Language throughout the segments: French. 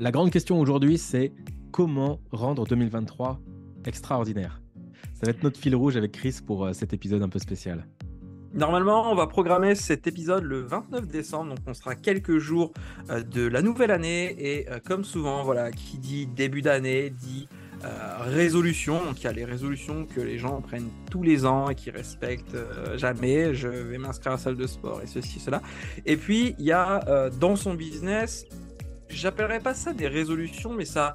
La grande question aujourd'hui, c'est comment rendre 2023 extraordinaire? Ça va être notre fil rouge avec Chris pour euh, cet épisode un peu spécial. Normalement, on va programmer cet épisode le 29 décembre, donc on sera quelques jours euh, de la nouvelle année. Et euh, comme souvent, voilà, qui dit début d'année dit résolution. Donc il y a les résolutions que les gens prennent tous les ans et qui respectent jamais. Je vais m'inscrire à la salle de sport et ceci, cela. Et puis il y a dans son business j'appellerais pas ça des résolutions, mais ça.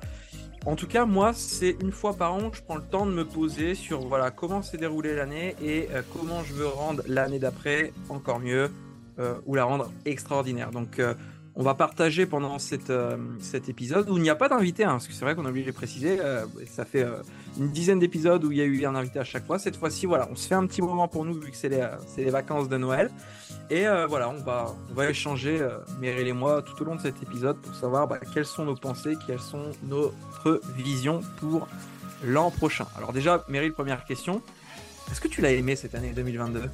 En tout cas, moi, c'est une fois par an que je prends le temps de me poser sur voilà comment s'est déroulée l'année et euh, comment je veux rendre l'année d'après encore mieux euh, ou la rendre extraordinaire. Donc, euh, on va partager pendant cette, cet épisode où il n'y a pas d'invité, hein, parce que c'est vrai qu'on a oublié de préciser. ça fait une dizaine d'épisodes où il y a eu un invité à chaque fois. Cette fois-ci, voilà, on se fait un petit moment pour nous vu que c'est les, vacances de Noël. Et euh, voilà, on va, on va échanger, euh, Meryl et moi, tout au long de cet épisode pour savoir bah, quelles sont nos pensées, quelles sont notre vision pour l'an prochain. Alors déjà, Meryl, première question. Est-ce que tu l'as aimé cette année 2022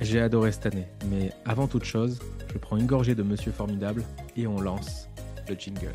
J'ai adoré cette année, mais avant toute chose, je prends une gorgée de Monsieur Formidable et on lance le jingle.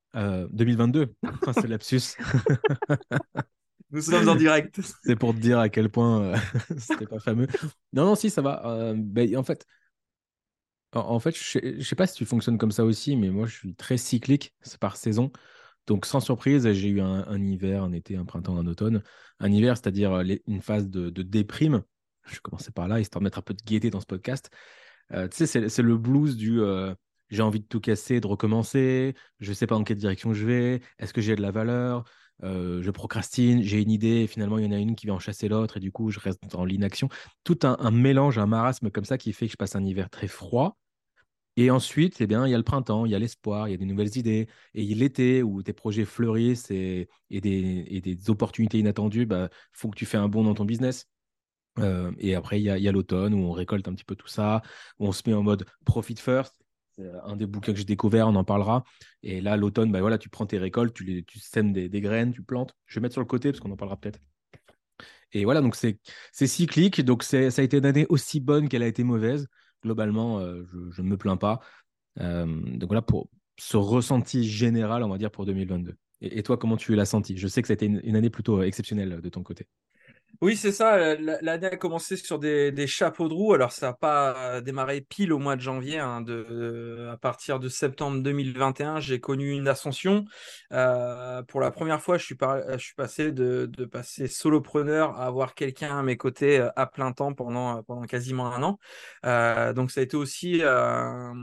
2022. Euh, c'est lapsus. Nous sommes en direct. c'est pour te dire à quel point euh, c'était pas fameux. Non, non, si, ça va. Euh, ben, en fait, en, fait, je sais, sais pas si tu fonctionnes comme ça aussi, mais moi, je suis très cyclique. C'est par saison. Donc, sans surprise, j'ai eu un, hiver, un été, un printemps, un automne. Un hiver, c'est-à-dire une phase de, déprime. Je vais commencer par là, histoire de mettre un peu de gaieté dans ce podcast. tu sais, c'est le blues du j'ai envie de tout casser, de recommencer, je ne sais pas dans quelle direction je vais, est-ce que j'ai de la valeur, euh, je procrastine, j'ai une idée, finalement il y en a une qui va en chasser l'autre, et du coup je reste dans l'inaction. Tout un, mélange, un marasme comme ça qui fait que je passe un hiver très froid. Et ensuite, eh bien, il y a le printemps, il y a l'espoir, il y a des nouvelles idées. Et l'été où tes projets fleurissent et, des, opportunités inattendues, bah, faut que tu fais un bond dans ton business. Euh, et après, il y a, l'automne où on récolte un petit peu tout ça, où on se met en mode profit first. C'est un des bouquins que j'ai découvert, on en parlera. Et là, l'automne, bah voilà, tu prends tes récoltes, tu, les, tu sèmes des, graines, tu plantes. Je vais mettre sur le côté parce qu'on en parlera peut-être. Et voilà, donc c'est cyclique. Donc ça a été une année aussi bonne qu'elle a été mauvaise. Globalement, euh, je ne me plains pas. Euh, donc voilà pour ce ressenti général, on va dire, pour 2022. Et, toi, comment tu l'as senti? Je sais que ça a été une année plutôt exceptionnelle de ton côté. Oui, c'est ça. L'année a commencé sur des, chapeaux de roue. Alors, ça n'a pas démarré pile au mois de janvier. Hein, de, à partir de septembre 2021, j'ai connu une ascension. Euh, pour la première fois, je suis, passé de, passer solopreneur à avoir quelqu'un à mes côtés euh, à plein temps pendant, pendant quasiment un an. Euh, donc, ça a été aussi un,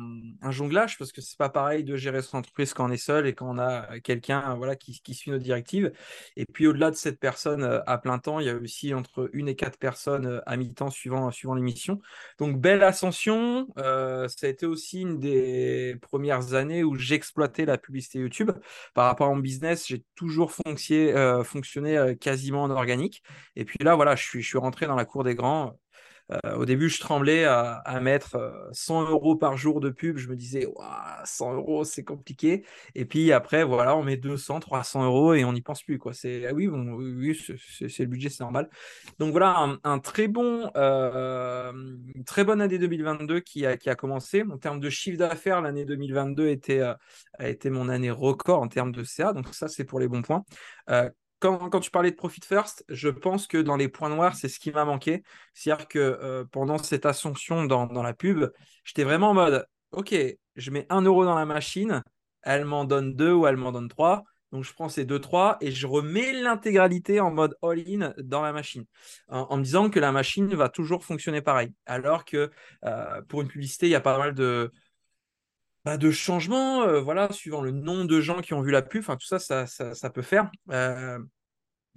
jonglage parce que c'est pas pareil de gérer son entreprise quand on est seul et quand on a quelqu'un voilà, qui suit nos directives. Et puis, au-delà de cette personne à plein temps, il y a aussi entre une et quatre personnes euh, à mi-temps suivant, suivant l'émission. Donc belle ascension. Euh, ça a été aussi une des premières années où j'exploitais la publicité YouTube. Par rapport à mon business, j'ai toujours fonctionné, euh, fonctionné quasiment en organique. Et puis là, voilà, je suis rentré dans la cour des grands euh, au début, je tremblais à, mettre 100 euh, euros par jour de pub. Je me disais, 100 euros, c'est compliqué. Et puis après, voilà, on met 200, 300 euros et on n'y pense plus. C'est, ah oui, oui c'est, le budget, c'est normal. Donc voilà, un, très bon, euh, très bonne année 2022 qui a, commencé. En termes de chiffre d'affaires, l'année 2022 était, a été mon année record en termes de CA. Donc ça, c'est pour les bons points quand, tu parlais de Profit First, je pense que dans les points noirs, c'est ce qui m'a manqué. C'est-à-dire que euh, pendant cette ascension dans, la pub, j'étais vraiment en mode OK, je mets un euro dans la machine, elle m'en donne deux ou elle m'en donne trois. Donc je prends ces deux, trois et je remets l'intégralité en mode all-in dans la machine. En, me disant que la machine va toujours fonctionner pareil. Alors que euh, pour une publicité, il y a pas mal de, bah, de changements, euh, voilà, suivant le nombre de gens qui ont vu la pub, enfin tout ça, ça, ça, peut faire. Euh,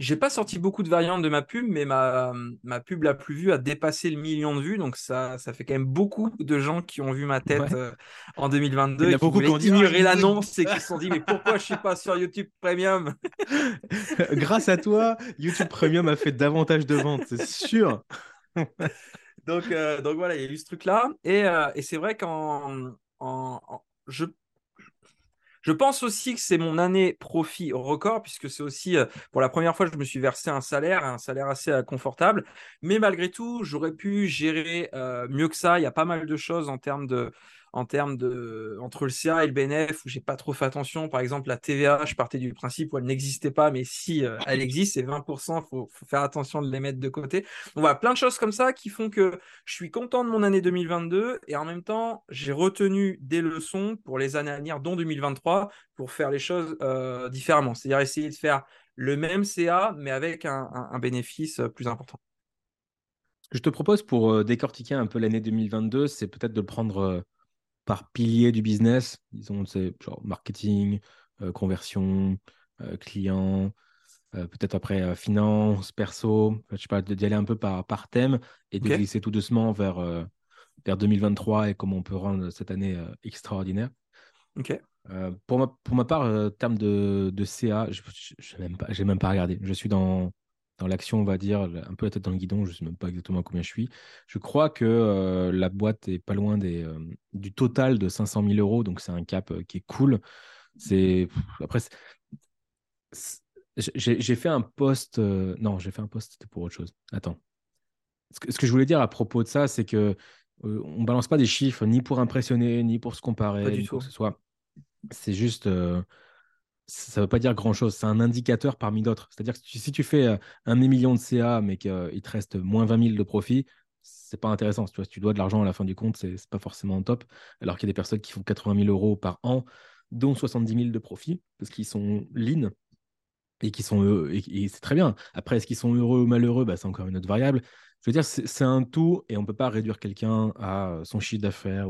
j'ai pas sorti beaucoup de variantes de ma pub, mais ma, ma pub la plus vue a dépassé le million de vues. Donc ça, ça fait quand même beaucoup de gens qui ont vu ma tête Ouais. euh, en 2022 Il y a et beaucoup qui ont dit, ignorer Ah, l'annonce et qui se sont dit mais pourquoi je suis pas sur YouTube Premium? Grâce à toi, YouTube Premium a fait davantage de ventes, c'est sûr. donc, euh, donc voilà, il y a eu ce truc-là. Et, euh, et c'est vrai qu'en je pense aussi que c'est mon année profit record, puisque c'est aussi euh, pour la première fois que je me suis versé un salaire, un salaire assez euh, confortable. Mais malgré tout, j'aurais pu gérer euh, mieux que ça. Il y a pas mal de choses en termes de. En termes de entre le CA et le BNF où j'ai pas trop fait attention par exemple la TVA je partais du principe où elle n'existait pas mais si euh, elle existe c'est 20% faut, faut faire attention de les mettre de côté donc voilà plein de choses comme ça qui font que je suis content de mon année 2022 et en même temps, j'ai retenu des leçons pour les années à venir, dont 2023, pour faire les choses euh, différemment. C'est-à-dire essayer de faire le même CA, mais avec un, un- bénéfice euh, plus important. Ce que je te propose pour décortiquer un peu l'année 2022, c'est peut-être de prendre par pilier du business, disons, c'est genre marketing, euh, conversion, euh, client, euh, peut-être après euh, finance, perso, je sais pas, d'y aller un peu par, par thème et de glisser tout doucement vers, vers 2023 et comment on peut rendre cette année extraordinaire. Ok. Pour, ma, pour ma part, euh, terme de, de CA, je n'ai même, pas- même pas regardé. Je suis dans, dans l'action, on va dire, un peu la tête dans le guidon. Je ne sais même pas exactement à combien je suis. Je crois que euh, la boîte est pas loin des, euh, du total de 500 000 euros. Donc, c'est un cap euh, qui est cool. C'est, après, j'ai fait un post. non, j'ai fait un post, c'était pour autre chose. Attends. Ce que, ce que je voulais dire à propos de ça, c'est que on balance pas des chiffres ni pour impressionner, ni pour se comparer, Pas du ni tout. que ce soit. C'est juste, ça ne veut pas dire grand-chose. C'est un indicateur parmi d'autres. C'est-à-dire que si tu, fais euh, un demi-million de CA, mais qu'il te reste moins 20 000 de profit, c'est pas intéressant. Tu vois, si tu dois de l'argent à la fin du compte, c'est pas forcément top. Alors qu'il y a des personnes qui font 80 000 euros par an, dont 70 000 de profit, parce qu'ils sont lean et qui sont heureux, et, c'est très bien. Après, est-ce qu'ils sont heureux ou malheureux? Bah, C'est encore une autre variable. Je veux dire, c'est un tout et on ne peut pas réduire quelqu'un à son chiffre d'affaires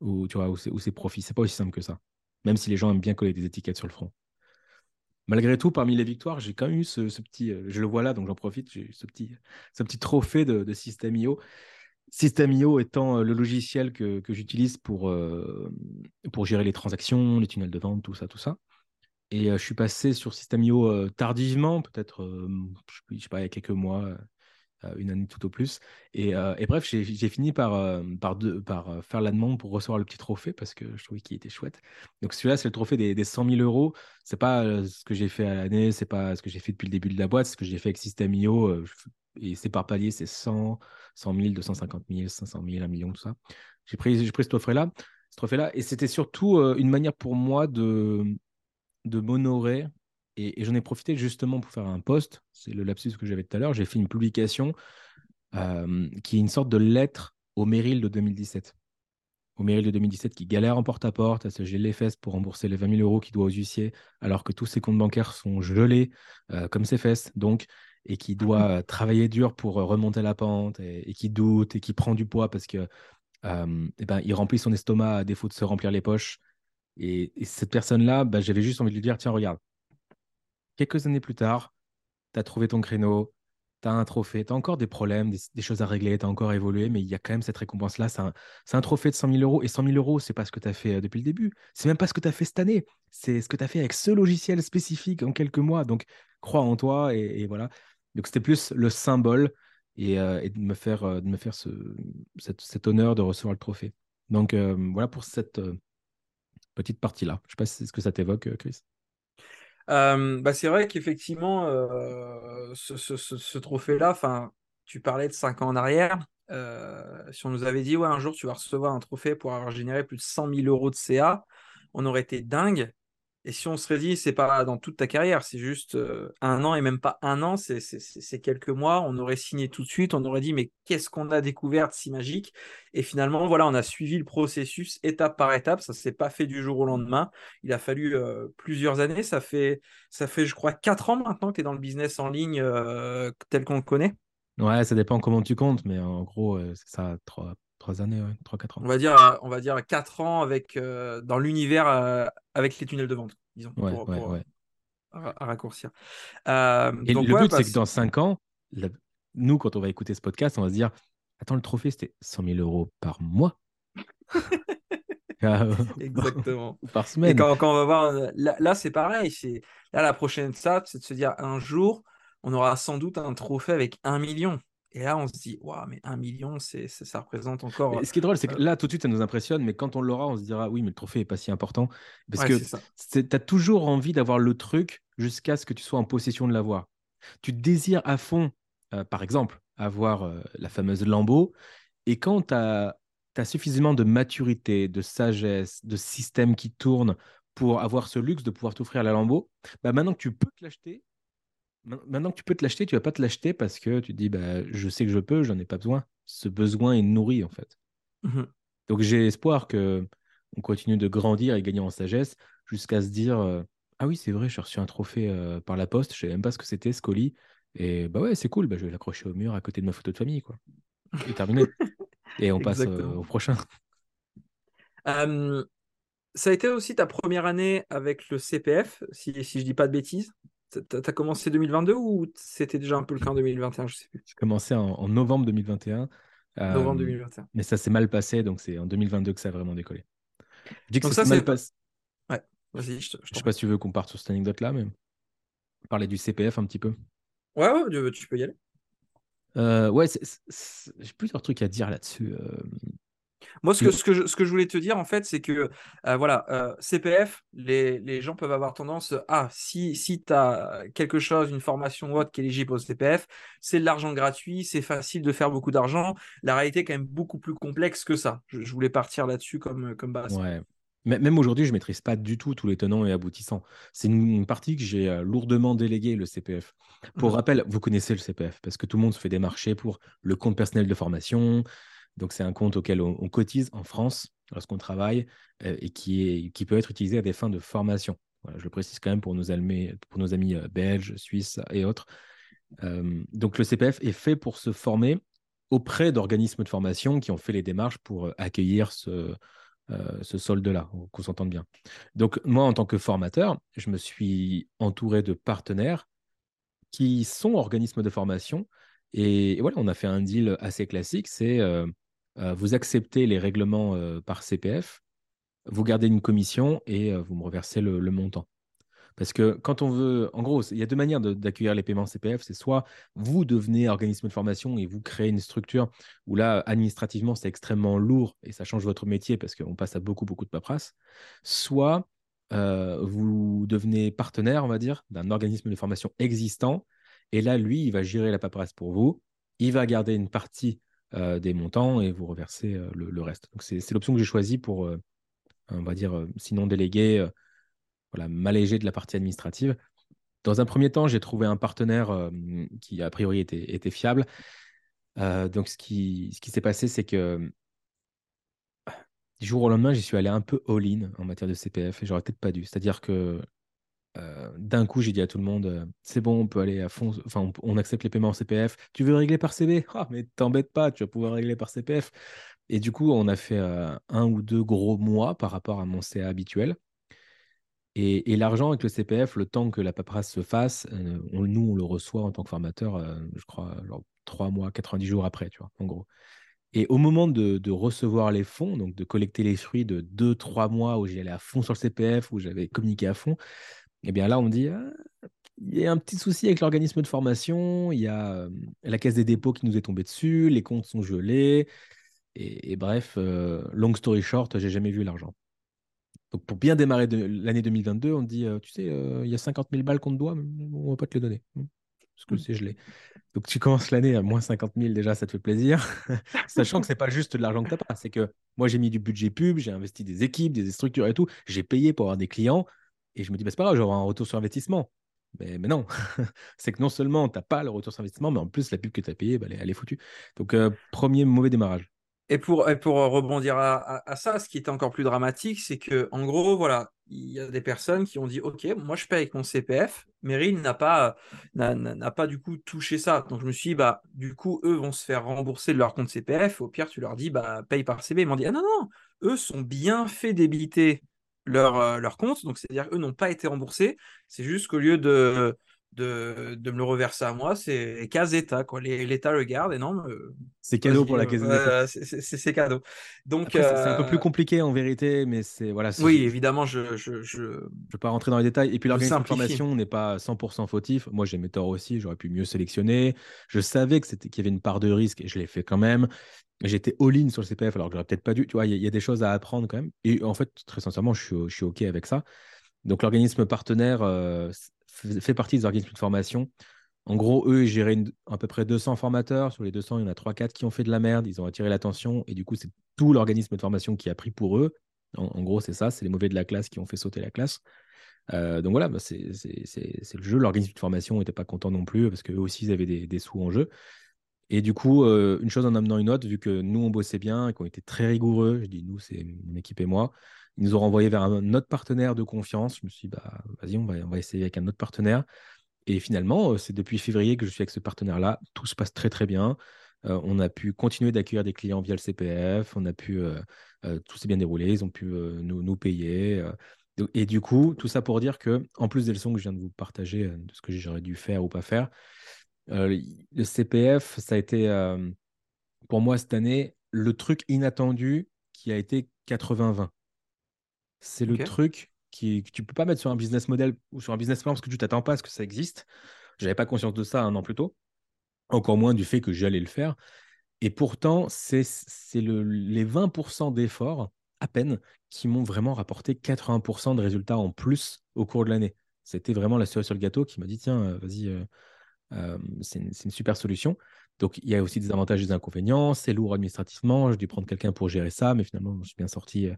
ou, ses, ou ses profits. C'est pas aussi simple que ça. Même si les gens aiment bien coller des étiquettes sur le front. Malgré tout, parmi les victoires, j'ai quand même eu ce, petit, euh, je le vois là, donc j'en profite, j'ai eu ce petit, ce petit trophée de, System.io. System.io étant euh, le logiciel que, que j'utilise pour, euh, pour gérer les transactions, les tunnels de vente, tout ça, tout ça. Et je suis passé sur System.io tardivement, peut-être, je sais pas, il y a quelques mois, une année tout au plus. Et, euh, bref, j'ai fini par, euh, euh, faire la demande pour recevoir le petit trophée parce que je trouvais qu'il était chouette. Donc celui-là, c'est le trophée des, des 100 000 euros. C'est pas euh, ce que j'ai fait à l'année, c'est pas ce que j'ai fait depuis le début de la boîte, ce que j'ai fait avec System.io. euh, et c'est par palier, c'est 100, 100 000, 250 000, 500 000, 1 million, tout ça. J'ai pris, pris ce trophée-là. Trophée-là, et c'était surtout euh, une manière pour moi de, de m'honorer. Et, et j'en ai profité justement pour faire un post. C'est le lapsus que j'avais tout à l'heure. J'ai fait une publication euh, qui est une sorte de lettre au Meryl de 2017. Au Meryl de 2017 qui galère en porte-à-porte à se geler les fesses pour rembourser les 20 000 euros qu'il doit aux huissiers, alors que tous ses comptes bancaires sont gelés euh, comme ses fesses, donc, et qui doit euh, travailler dur pour remonter la pente, et, et qui doute, et qui prend du poids parce que euh, eh ben, il remplit son estomac à défaut de se remplir les poches. Et, et cette personne-là, bah, j'avais juste envie de lui dire, tiens, regarde, quelques années plus tard, tu as trouvé ton créneau, tu as un trophée, tu as encore des problèmes, des, choses à régler, tu as encore évolué, mais il y a quand même cette récompense-là. C'est un, trophée de 100 000 euros. Et 100 000 euros, c'est pas ce que tu as fait euh, depuis le début. C'est même pas ce que tu as fait cette année. C'est ce que tu as fait avec ce logiciel spécifique en quelques mois. Donc, crois en toi. Et, voilà. Donc, c'était plus le symbole et, euh, de me faire, euh, de me faire ce, cet, honneur de recevoir le trophée. Donc, voilà pour cette petite partie-là. Je sais pas si ce que ça t'évoque, Chris. Bah, c'est vrai qu'effectivement, ce, trophée-là, tu parlais de 5 ans en arrière. si on nous avait dit, ouais, un jour tu vas recevoir un trophée pour avoir généré plus de 100 000 euros de CA, on aurait été dingue. Et si on serait dit, c'est pas dans toute ta carrière, c'est juste euh, un an et même pas un an, c'est quelques mois, on aurait signé tout de suite, on aurait dit, mais qu'est-ce qu'on a découvert si magique? Et finalement, voilà, on a suivi le processus étape par étape, ça s'est pas fait du jour au lendemain. Il a fallu euh, plusieurs années, ça fait, ça fait, je crois, quatre ans maintenant que tu es dans le business en ligne euh, tel qu'on le connaît. Ouais, ça dépend comment tu comptes, mais en gros, c'est ça, trois, années, ouais, trois, quatre ans. On va dire, on va dire quatre ans avec, euh, dans l'univers euh, avec les tunnels de vente, disons. Ouais, pour- ouais, pour, ouais. raccourcir. Euh, et donc, le but, bah, c'est que dans 5 ans, la- nous, quand on va écouter ce podcast, on va se dire Attends, le trophée, c'était 100 000 euros par mois Ah, Exactement. par Et semaine. quand, quand on va voir, euh, là, là, c'est pareil. C'est là la prochaine étape, c'est de se dire un jour, on aura sans doute un trophée avec un million. Et là, on se dit, waouh, mais un million, c'est, ça représente encore. Mais ce qui est drôle, c'est que euh, là, tout de suite, ça nous impressionne, mais quand on l'aura, on se dira Oui, mais le trophée n'est pas si important. Parce ouais, que tu as toujours envie d'avoir le truc jusqu'à ce que tu sois en possession de l'avoir. Tu désires à fond, euh, par exemple, avoir euh, la fameuse Lambeau, et quand tu as, suffisamment de maturité, de sagesse, de système qui tourne pour avoir ce luxe de pouvoir t'offrir la Lambeau, bah maintenant que tu peux te l'acheter, maintenant que tu peux te l'acheter, tu vas pas te l'acheter parce que tu te dis bah, je sais que je peux, j'en ai pas besoin. Ce besoin est nourri en fait. Mhm. Donc j'ai espoir que on continue de grandir et gagner en sagesse jusqu'à se dire euh, ah oui c'est vrai j'ai reçu un trophée euh, par la poste je savais même pas ce que c'était ce colis et bah ouais c'est cool bah, je vais l'accrocher au mur à côté de ma photo de famille quoi et terminé et on passe euh, au prochain ça a été aussi ta première année avec le CPF, si, si je dis pas de bêtises? T'as as commencé 2022 ou c'était déjà un peu le cas en 2021 Je sais plus. j'ai commencé en, en novembre 2021 euh, Novembre 2021. mais ça s'est mal passé donc c'est en 2022 que ça a vraiment décollé je dis que Donc ça s'est mal passé Ouais, vas-y, je, te- je je t'en sais pas si tu veux qu'on parte sur cette anecdote là mais parler du CPF un petit peu Ouais, ouais, tu- peux y aller. Euh, ouais j'ai plusieurs trucs à dire là-dessus euh, Moi, ce que, ce, que je, ce que je voulais te dire, en fait, c'est que, euh, voilà, euh, CPF, les, les gens peuvent avoir tendance, ah, si, si tu as quelque chose, une formation ou autre qui est éligible au CPF, c'est de l'argent gratuit, c'est facile de faire beaucoup d'argent. La réalité est quand même beaucoup plus complexe que ça. Je, je voulais partir là-dessus comme, comme base. Ouais. Même aujourd'hui, je ne maîtrise pas du tout tous les tenants et aboutissants. C'est une, partie que j'ai euh, lourdement déléguée, le CPF. Pour Mhm. rappel, vous connaissez le CPF parce que tout le monde se fait démarcher pour le compte personnel de formation. Donc, c'est un compte auquel on, cotise en France lorsqu'on travaille euh, et qui, est, qui peut être utilisé à des fins de formation. Je le précise quand même pour nos, amis, pour nos amis euh, belges, suisses et autres. Euh, donc, le CPF est fait pour se former auprès d'organismes de formation qui ont fait les démarches pour accueillir ce, ce solde-là, qu'on s'entende bien. Donc, moi, en tant que formateur, je me suis entouré de partenaires qui sont organismes de formation. Et, voilà, on a fait un deal assez classique, c'est vous acceptez les règlements euh, par CPF, vous gardez une commission et euh, vous me reversez le, montant. Parce que quand on veut, en gros, il y a deux manières d'accueillir les paiements CPF. C'est soit vous devenez organisme de formation et vous créez une structure où là, administrativement, c'est extrêmement lourd et ça change votre métier parce qu'on passe à beaucoup, beaucoup de paperasse. Soit euh, vous devenez partenaire, on va dire, d'un organisme de formation existant. Et là, lui, il va gérer la paperasse pour vous. Il va garder une partie euh, des montants et vous reverser euh, le, reste. Donc, c'est l'option que j'ai choisie pour, euh, on va dire, euh, sinon déléguer. euh, voilà, m'alléger de la partie administrative. Dans un premier temps, j'ai trouvé un partenaire euh, qui, a priori, était, était fiable. Euh, donc, ce qui, ce qui s'est passé, c'est que du jour au lendemain, j'y suis allé un peu all-in en matière de CPF et j'aurais peut-être pas dû. C'est-à-dire que euh, d'un coup, j'ai dit à tout le monde euh, c'est bon, on peut aller à fond, enfin, on, accepte les paiements en CPF. Tu veux régler par CB Ah, mais t'embête pas, tu vas pouvoir régler par CPF. Et du coup, on a fait euh, un ou deux gros mois par rapport à mon CA habituel. Et, l'argent avec le CPF, le temps que la paperasse se fasse, on- nous, on le reçoit en tant que formateur, je crois, genre 3 mois, 90 jours après, tu vois, en gros. Et au moment de, de recevoir les fonds, donc de collecter les fruits de 2-3 mois où j'y allais à fond sur le CPF, où j'avais communiqué à fond, eh bien là, on me dit, Ah, il y a un petit souci avec l'organisme de formation, il y a euh, la caisse des dépôts qui nous est tombée dessus, les comptes sont gelés. Et, et bref, euh, long story short, j'ai jamais vu l'argent. Donc, pour bien démarrer l'année 2022, on dit, euh, tu sais, euh, il y a 50 000 balles qu'on te doit, mais on va pas te les donner. Hmm. Parce que c'est gelé. Donc, tu commences l'année à moins 50 000, déjà, ça te fait plaisir. Sachant que c'est pas juste de l'argent que tu pas. C'est que moi, j'ai mis du budget pub, j'ai investi des équipes, des structures et tout. J'ai payé pour avoir des clients. Et je me dis, bah, c'est pas grave, j'aurai un retour sur investissement. Mais, non, c'est que non seulement tu n'as pas le retour sur investissement, mais en plus, la pub que tu as payée, bah, elle, est, est foutue. Donc, euh, premier mauvais démarrage. Et pour, pour rebondir à, ça, ce qui était encore plus dramatique, c'est que en gros, voilà, il y a des personnes qui ont dit Ok, moi je paye avec mon CPF, Meryl n'a pas, n'a, n'a- n'a pas du coup touché ça. Donc je me suis dit, bah, du coup, eux vont se faire rembourser de leur compte CPF. Au pire, tu leur dis, bah, paye par CB. Ils m'ont dit Ah non, non, eux sont bien fait débiter leur, leur compte. Donc, c'est-à-dire eux n'ont pas été remboursés. C'est juste qu'au lieu de, de, de, me le reverser à moi, c'est Caseta. Quoi. L'État le garde et non. c'est cadeau pour la caisse euh, C'est cadeau. Donc, c'est un peu plus compliqué en vérité, mais c'est. Voilà, oui, évidemment, je je, je. vais pas rentrer dans les détails. Et puis l'organisme de formation n'est pas 100% fautif. Moi, j'ai mes torts aussi. J'aurais pu mieux sélectionner. Je savais qu'il y avait une part de risque et je l'ai fait quand même. J'étais all-in sur le CPF alors que j'aurais peut-être pas dû. Tu vois, il y, a des choses à apprendre quand même. Et en fait, très sincèrement, je suis, je suis OK avec ça. Donc, l'organisme partenaire euh, fait partie des organismes de formation. En gros, eux, ils géraient à peu près 200 formateurs. Sur les 200, il y en a 3-4 qui ont fait de la merde. Ils ont attiré l'attention. Et du coup, c'est tout l'organisme de formation qui a pris pour eux. En, gros, c'est ça. C'est les mauvais de la classe qui ont fait sauter la classe. Euh, donc voilà, bah, c'est le jeu. L'organisme de formation n'était pas content non plus parce qu'eux aussi, ils avaient des, sous en jeu. Et du coup, euh, une chose en amenant une autre, vu que nous, on bossait bien et qu'on était très rigoureux, je dis nous, c'est mon équipe et moi, ils nous ont renvoyé vers un autre partenaire de confiance. Je me suis dit, bah, vas-y, on va, essayer avec un autre partenaire. Et finalement, euh, c'est depuis février que je suis avec ce partenaire-là. Tout se passe très, très bien. Euh, on a pu continuer d'accueillir des clients via le CPF. On a pu, tout s'est bien déroulé. Ils ont pu nous, nous, payer. et du coup, tout ça pour dire que, en plus des leçons que je viens de vous partager de ce que j'aurais dû faire ou pas faire, le CPF, ça a été pour moi cette année le truc inattendu qui a été 80-20. C'est le truc qui, que tu peux pas mettre sur un business model ou sur un business plan parce que tu t'attends pas à ce que ça existe. J'avais pas conscience de ça un an plus tôt, encore moins du fait que j'allais le faire. Et pourtant, c'est le, les 20% d'efforts à peine qui m'ont vraiment rapporté 80% de résultats en plus au cours de l'année. C'était vraiment la cerise sur le gâteau qui m'a dit tiens, euh, vas-y, euh, euh, c'est une, une, super solution. Donc, il y a aussi des avantages et des inconvénients. C'est lourd administrativement. J'ai dû prendre quelqu'un pour gérer ça, mais finalement, je suis bien sorti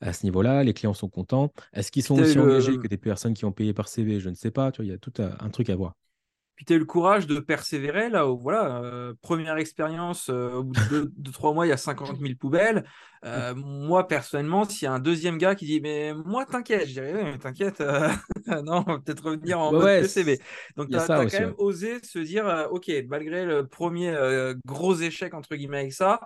à ce niveau-là. Les clients sont contents. Est-ce qu'ils sont aussi engagés que des personnes qui ont payé par CV Je ne sais pas. Tu vois, il y a tout un truc à voir. Puis tu as eu le courage de persévérer là où, voilà, euh, première expérience, euh, au bout de, deux, trois mois, il y a 50 000 poubelles. Euh, moi, personnellement, s'il y a un deuxième gars qui dit, mais moi, t'inquiète, je dirais, mais t'inquiète, non, peut-être revenir en mode PCB. Donc, tu as, quand même osé se dire, OK, malgré le premier gros échec, entre guillemets, avec ça,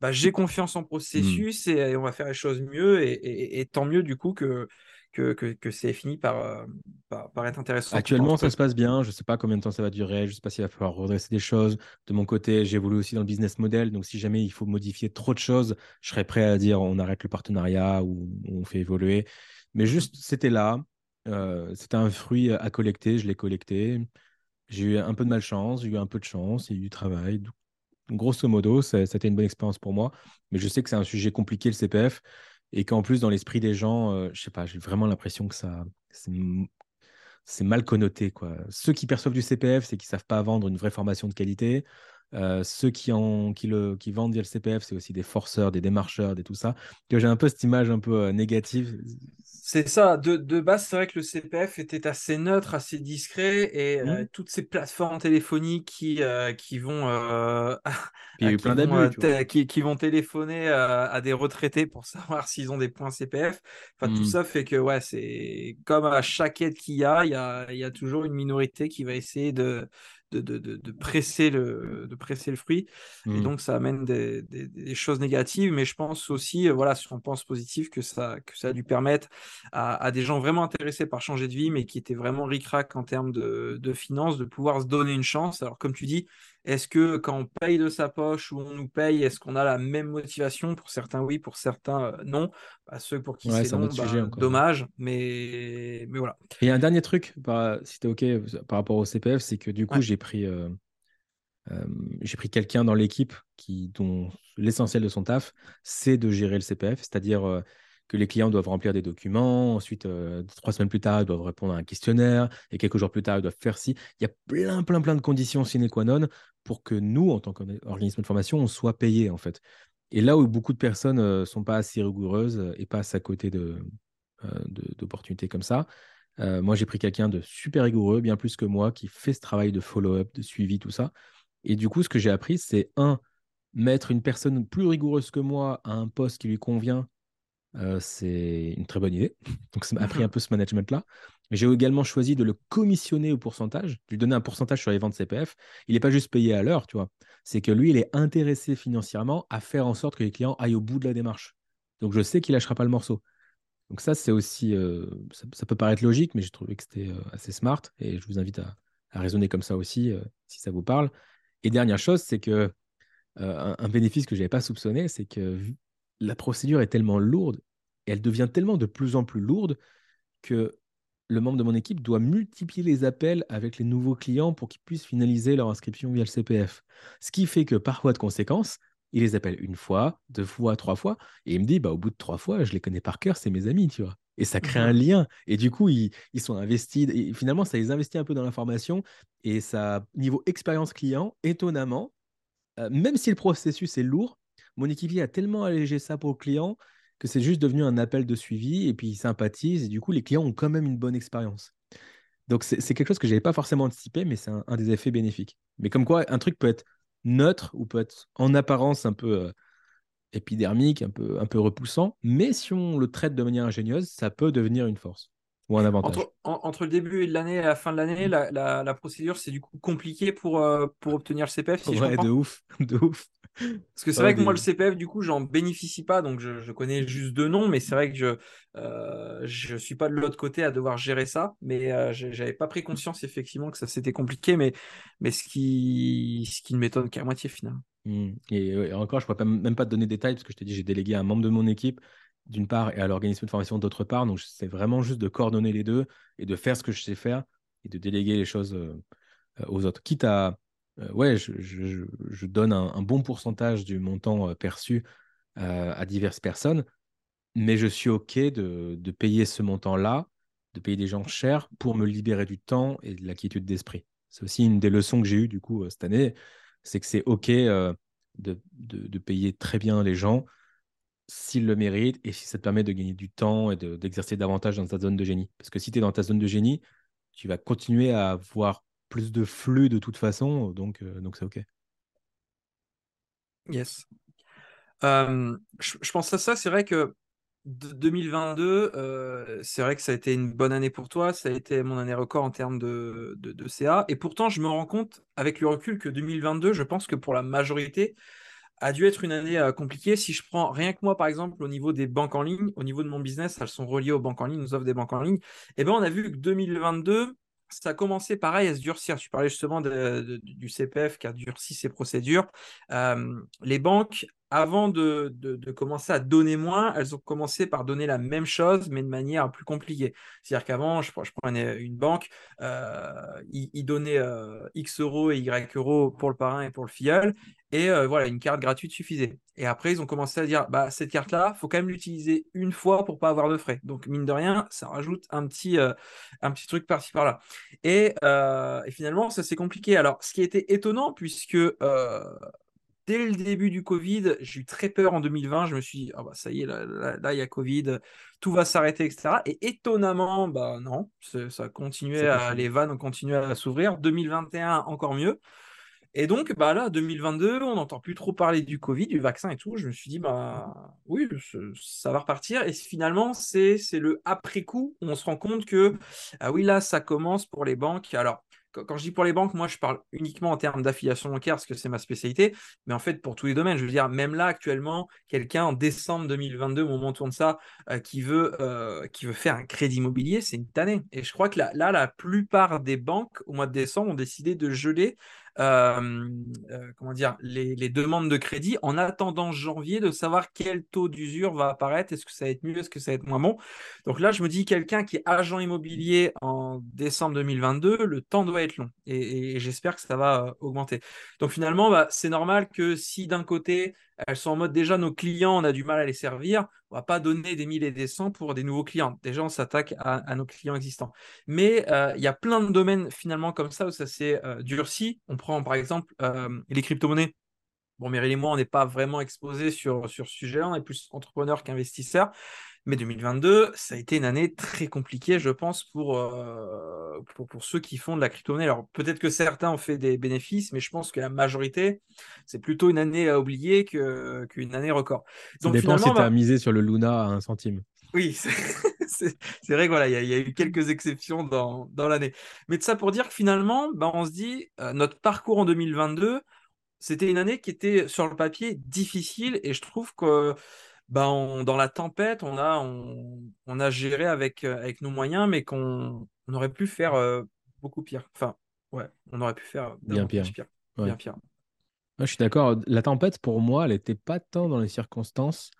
bah, j'ai confiance en mmh. processus et, on va faire les choses mieux. et tant mieux, du coup, que que, que, c'est fini euh, par, par, être intéressant. Actuellement, ça se passe bien. Je ne sais pas combien de temps ça va durer. Je ne sais pas s'il va falloir redresser des choses. De mon côté, j'évolue aussi dans le business model. Donc, si jamais il faut modifier trop de choses, je serais prêt à dire on arrête le partenariat ou on fait évoluer. Mais juste, c'était là. Euh, c'était un fruit à collecter. Je l'ai collecté. J'ai eu un peu de malchance. J'ai eu un peu de chance. Il y a eu du travail. grosso modo, c'était une bonne expérience pour moi. Mais je sais que c'est un sujet compliqué, le CPF et qu'en plus, dans l'esprit des gens, je euh, je sais pas, j'ai vraiment l'impression que ça, c'est mal connoté. Ceux qui perçoivent du CPF, c'est qu'ils savent pas vendre une vraie formation de qualité. Euh, ceux qui, en, qui, le, qui vendent via le CPF, c'est aussi des forceurs, des démarcheurs, des tout ça. J'ai un peu cette image un peu euh, négative. C'est ça. De, de base, c'est vrai que le CPF était assez neutre, assez discret, et euh, mmh. toutes ces plateformes téléphoniques qui, qui vont, qui, qui, vont téléphoner à des retraités pour savoir s'ils ont des points CPF. Enfin, tout mmh. ça fait que ouais, c'est comme à chaque aide qu'il y a, il y a, il y a toujours une minorité qui va essayer de de, presser, le, de presser le fruit. Et mmh. donc, ça amène des, choses négatives. Mais je pense aussi, voilà, si on pense positif, que ça, que ça a dû permettre à, des gens vraiment intéressés par changer de vie, mais qui étaient vraiment ric-rac en termes de, de finances, de pouvoir se donner une chance. Alors, comme tu dis, est-ce que quand on paye de sa poche ou on nous paye, est-ce qu'on a la même motivation? Pour certains, oui, pour certains, euh, non. Bah, ceux pour qui c'est non, bah, dommage, mais, mais voilà. Et un dernier truc, si tu es OK par rapport au CPF, c'est que du coup, j'ai pris, euh, euh, j'ai pris quelqu'un dans l'équipe qui, dont l'essentiel de son taf, c'est de gérer le CPF, c'est-à-dire que les clients doivent remplir des documents, ensuite, trois semaines plus tard, ils doivent répondre à un questionnaire, et quelques jours plus tard, ils doivent faire ci. Il y a plein, plein, plein de conditions sine qua non pour que nous, en tant qu'organisme de formation, on soit payés, en fait. Et là où beaucoup de personnes ne euh, sont pas assez rigoureuses euh, et passent à côté euh, d'opportunités comme ça, moi, j'ai pris quelqu'un de super rigoureux, bien plus que moi, qui fait ce travail de follow-up, de suivi, tout ça. Et du coup, ce que j'ai appris, c'est un, mettre une personne plus rigoureuse que moi à un poste qui lui convient, c'est une très bonne idée. Donc, ça m'a appris un peu ce management-là. J'ai également choisi de le commissionner au pourcentage, de lui donner un pourcentage sur les ventes CPF. Il n'est pas juste payé à l'heure, tu vois. C'est que lui, il est intéressé financièrement à faire en sorte que les clients aillent au bout de la démarche. Donc je sais qu'il lâchera pas le morceau. Donc ça, c'est aussi, euh, ça, peut paraître logique, mais j'ai trouvé que c'était euh, assez smart et je vous invite à, raisonner comme ça aussi, euh, si ça vous parle. Et dernière chose, c'est que un, bénéfice que je n'avais pas soupçonné, c'est que la procédure est tellement lourde et elle devient tellement de plus en plus lourde que le membre de mon équipe doit multiplier les appels avec les nouveaux clients pour qu'ils puissent finaliser leur inscription via le CPF. Ce qui fait que par voie de conséquence, il les appelle une fois, deux fois, trois fois, et il me dit, bah, au bout de trois fois, je les connais par cœur, c'est mes amis, tu vois. Et ça crée un mhm. lien. Et du coup, ils, sont investis. Et finalement, ça les investit un peu dans l'information. Et ça, niveau expérience client, étonnamment, euh, même si le processus est lourd, mon équipier a tellement allégé ça pour le client que c'est juste devenu un appel de suivi. Et puis, ils sympathisent. Et du coup, les clients ont quand même une bonne expérience. Donc, c'est quelque chose que je n'avais pas forcément anticipé, mais c'est un des effets bénéfiques. Mais comme quoi, un truc peut être neutre ou peut être en apparence un peu euh, épidermique, un peu, un peu repoussant, mais si on le traite de manière ingénieuse, ça peut devenir une force ou un avantage. Entre, le début de l'année et la fin de l'année, la, procédure, c'est du coup compliqué pour, euh, pour obtenir le CPF, si ouais, de ouf, de ouf. Parce que c'est vrai que moi, le CPF, du coup, j'en bénéficie pas, donc je, connais juste deux noms, mais c'est vrai que je euh, je suis pas de l'autre côté à devoir gérer ça, mais euh, j'avais pas pris conscience effectivement que ça c'était compliqué, mais, mais ce qui, ce qui ne m'étonne qu'à moitié finalement. Mmh. Et, encore, je pourrais même pas te donner des détails, parce que je t'ai dit, j'ai délégué à un membre de mon équipe, d'une part, et à l'organisme de formation d'autre part, donc c'est vraiment juste de coordonner les deux et de faire ce que je sais faire et de déléguer les choses euh, aux autres. Quitte à euh, ouais, je, donne un, bon pourcentage du montant euh, perçu à diverses personnes, mais je suis OK de, payer ce montant-là, de payer des gens chers pour me libérer du temps et de la quiétude d'esprit. C'est aussi une des leçons que j'ai eues du coup cette année, c'est que c'est OK de, payer très bien les gens s'ils le méritent et si ça te permet de gagner du temps et d'exercer davantage dans ta zone de génie. Parce que si tu es dans ta zone de génie, tu vas continuer à avoir plus de flux de toute façon, donc euh, donc c'est OK. Yes. je, pense à ça, c'est vrai que 2022, euh, c'est vrai que ça a été une bonne année pour toi, ça a été mon année record en termes de, de, CA, et pourtant je me rends compte avec le recul que 2022, je pense que pour la majorité, a dû être une année euh, compliquée. Si je prends rien que moi, par exemple, au niveau des banques en ligne, au niveau de mon business, elles sont reliées aux banques en ligne, nous offrent des banques en ligne, eh ben on a vu que 2022, ça a commencé pareil à se durcir. Tu parlais justement du CPF qui a durci ses procédures. Euh, les banques avant de, commencer à donner moins, elles ont commencé par donner la même chose, mais de manière plus compliquée. C'est-à-dire qu'avant, je, je prenais une banque, euh, ils, donnaient euh, X euros et Y euros pour le parrain et pour le filleul, et euh, voilà, une carte gratuite suffisait. Et après, ils ont commencé à dire, bah, cette carte-là, il faut quand même l'utiliser une fois pour pas avoir de frais. Donc, mine de rien, ça rajoute un petit, un petit truc par-ci par-là. Et, finalement, ça c'est compliqué. Alors, ce qui était étonnant, puisque dès le début du Covid, j'ai eu très peur en 2020. Je me suis dit, ah bah, ça y est, là, il y a Covid, tout va s'arrêter, etc. Et étonnamment, bah non, ça continuait à, les vannes ont continué à s'ouvrir. 2021, encore mieux. Et donc, bah là, 2022, on n'entend plus trop parler du Covid, du vaccin et tout. Je me suis dit, bah oui, ça va repartir. Et finalement, c'est le après-coup où on se rend compte que, ah oui, là, ça commence pour les banques. Alors, quand je dis pour les banques, moi je parle uniquement en termes d'affiliation bancaire parce que c'est ma spécialité, mais en fait pour tous les domaines, je veux dire, même là actuellement, quelqu'un en décembre 2022, au moment où on tourne ça, euh, qui, veut, euh, qui veut faire un crédit immobilier, c'est une tannée. Et je crois que là, la plupart des banques au mois de décembre ont décidé de geler euh, euh, comment dire, les, demandes de crédit en attendant janvier de savoir quel taux d'usure va apparaître. Est-ce que ça va être mieux, est-ce que ça va être moins bon? Donc là, je me dis, quelqu'un qui est agent immobilier en décembre 2022, le temps doit être long et, j'espère que ça va euh, augmenter. Donc finalement, bah, c'est normal que si d'un côté, elles sont en mode déjà nos clients, on a du mal à les servir. On va pas donner des 1000 et des 100 pour des nouveaux clients. Déjà, on s'attaque à, nos clients existants. Mais euh, il y a plein de domaines finalement comme ça où ça s'est euh, durci. On prend par exemple euh, les crypto-monnaies. Bon, Meryl et moi, on n'est pas vraiment exposés sur, sur ce sujet-là. On est plus entrepreneurs qu'investisseurs. Mais 2022, ça a été une année très compliquée, je pense, pour, euh, pour, ceux qui font de la crypto-monnaie. Alors, peut-être que certains ont fait des bénéfices, mais je pense que la majorité, c'est plutôt une année à oublier qu'une année record. Donc, ça dépend si tu as bah misé sur le Luna à un centime. Oui, c'est vrai qu'il y, y, a eu quelques exceptions dans, dans l'année. Mais de ça pour dire que finalement, bah, on se dit, euh, notre parcours en 2022, c'était une année qui était sur le papier difficile et je trouve que bah, on- dans la tempête, on a, on, on a géré avec, euh, avec nos moyens, mais qu'on on aurait pu faire euh, beaucoup pire. Enfin, ouais, on aurait pu faire Bien pire. davantage pire. Ouais. Bien pire. Je suis d'accord. La tempête, pour moi, elle n'était pas tant dans les circonstances,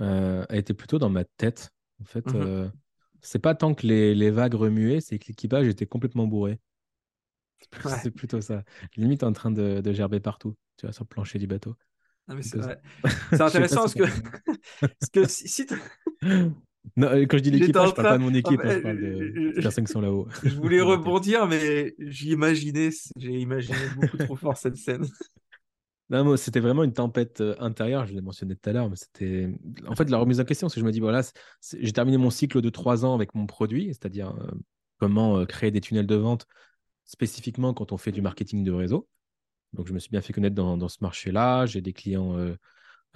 euh, elle était plutôt dans ma tête. En fait, euh, c'est pas tant que les, les vagues remuaient, c'est que l'équipage était complètement bourré. Ouais. C'est plutôt ça. Limite en train de, de gerber partout, tu vois, sur le plancher du bateau. Un c'est intéressant parce que, parce que si, Non, euh, quand je dis en je parle pas de mon équipe, hein, je parle je, des personnes qui sont là-haut. je voulais rebondir, mais j'ai imaginé, j'ai imaginé beaucoup trop fort cette scène. Non, moi, c'était vraiment une tempête euh, intérieure, je l'ai mentionné tout à l'heure, mais c'était en fait la remise en question. C'est que je me dis, voilà, j'ai terminé mon cycle de trois ans avec mon produit, c'est-à-dire euh, comment euh, créer des tunnels de vente spécifiquement quand on fait du marketing de réseau. Donc, je me suis bien fait connaître dans, dans ce marché-là. J'ai des clients, euh,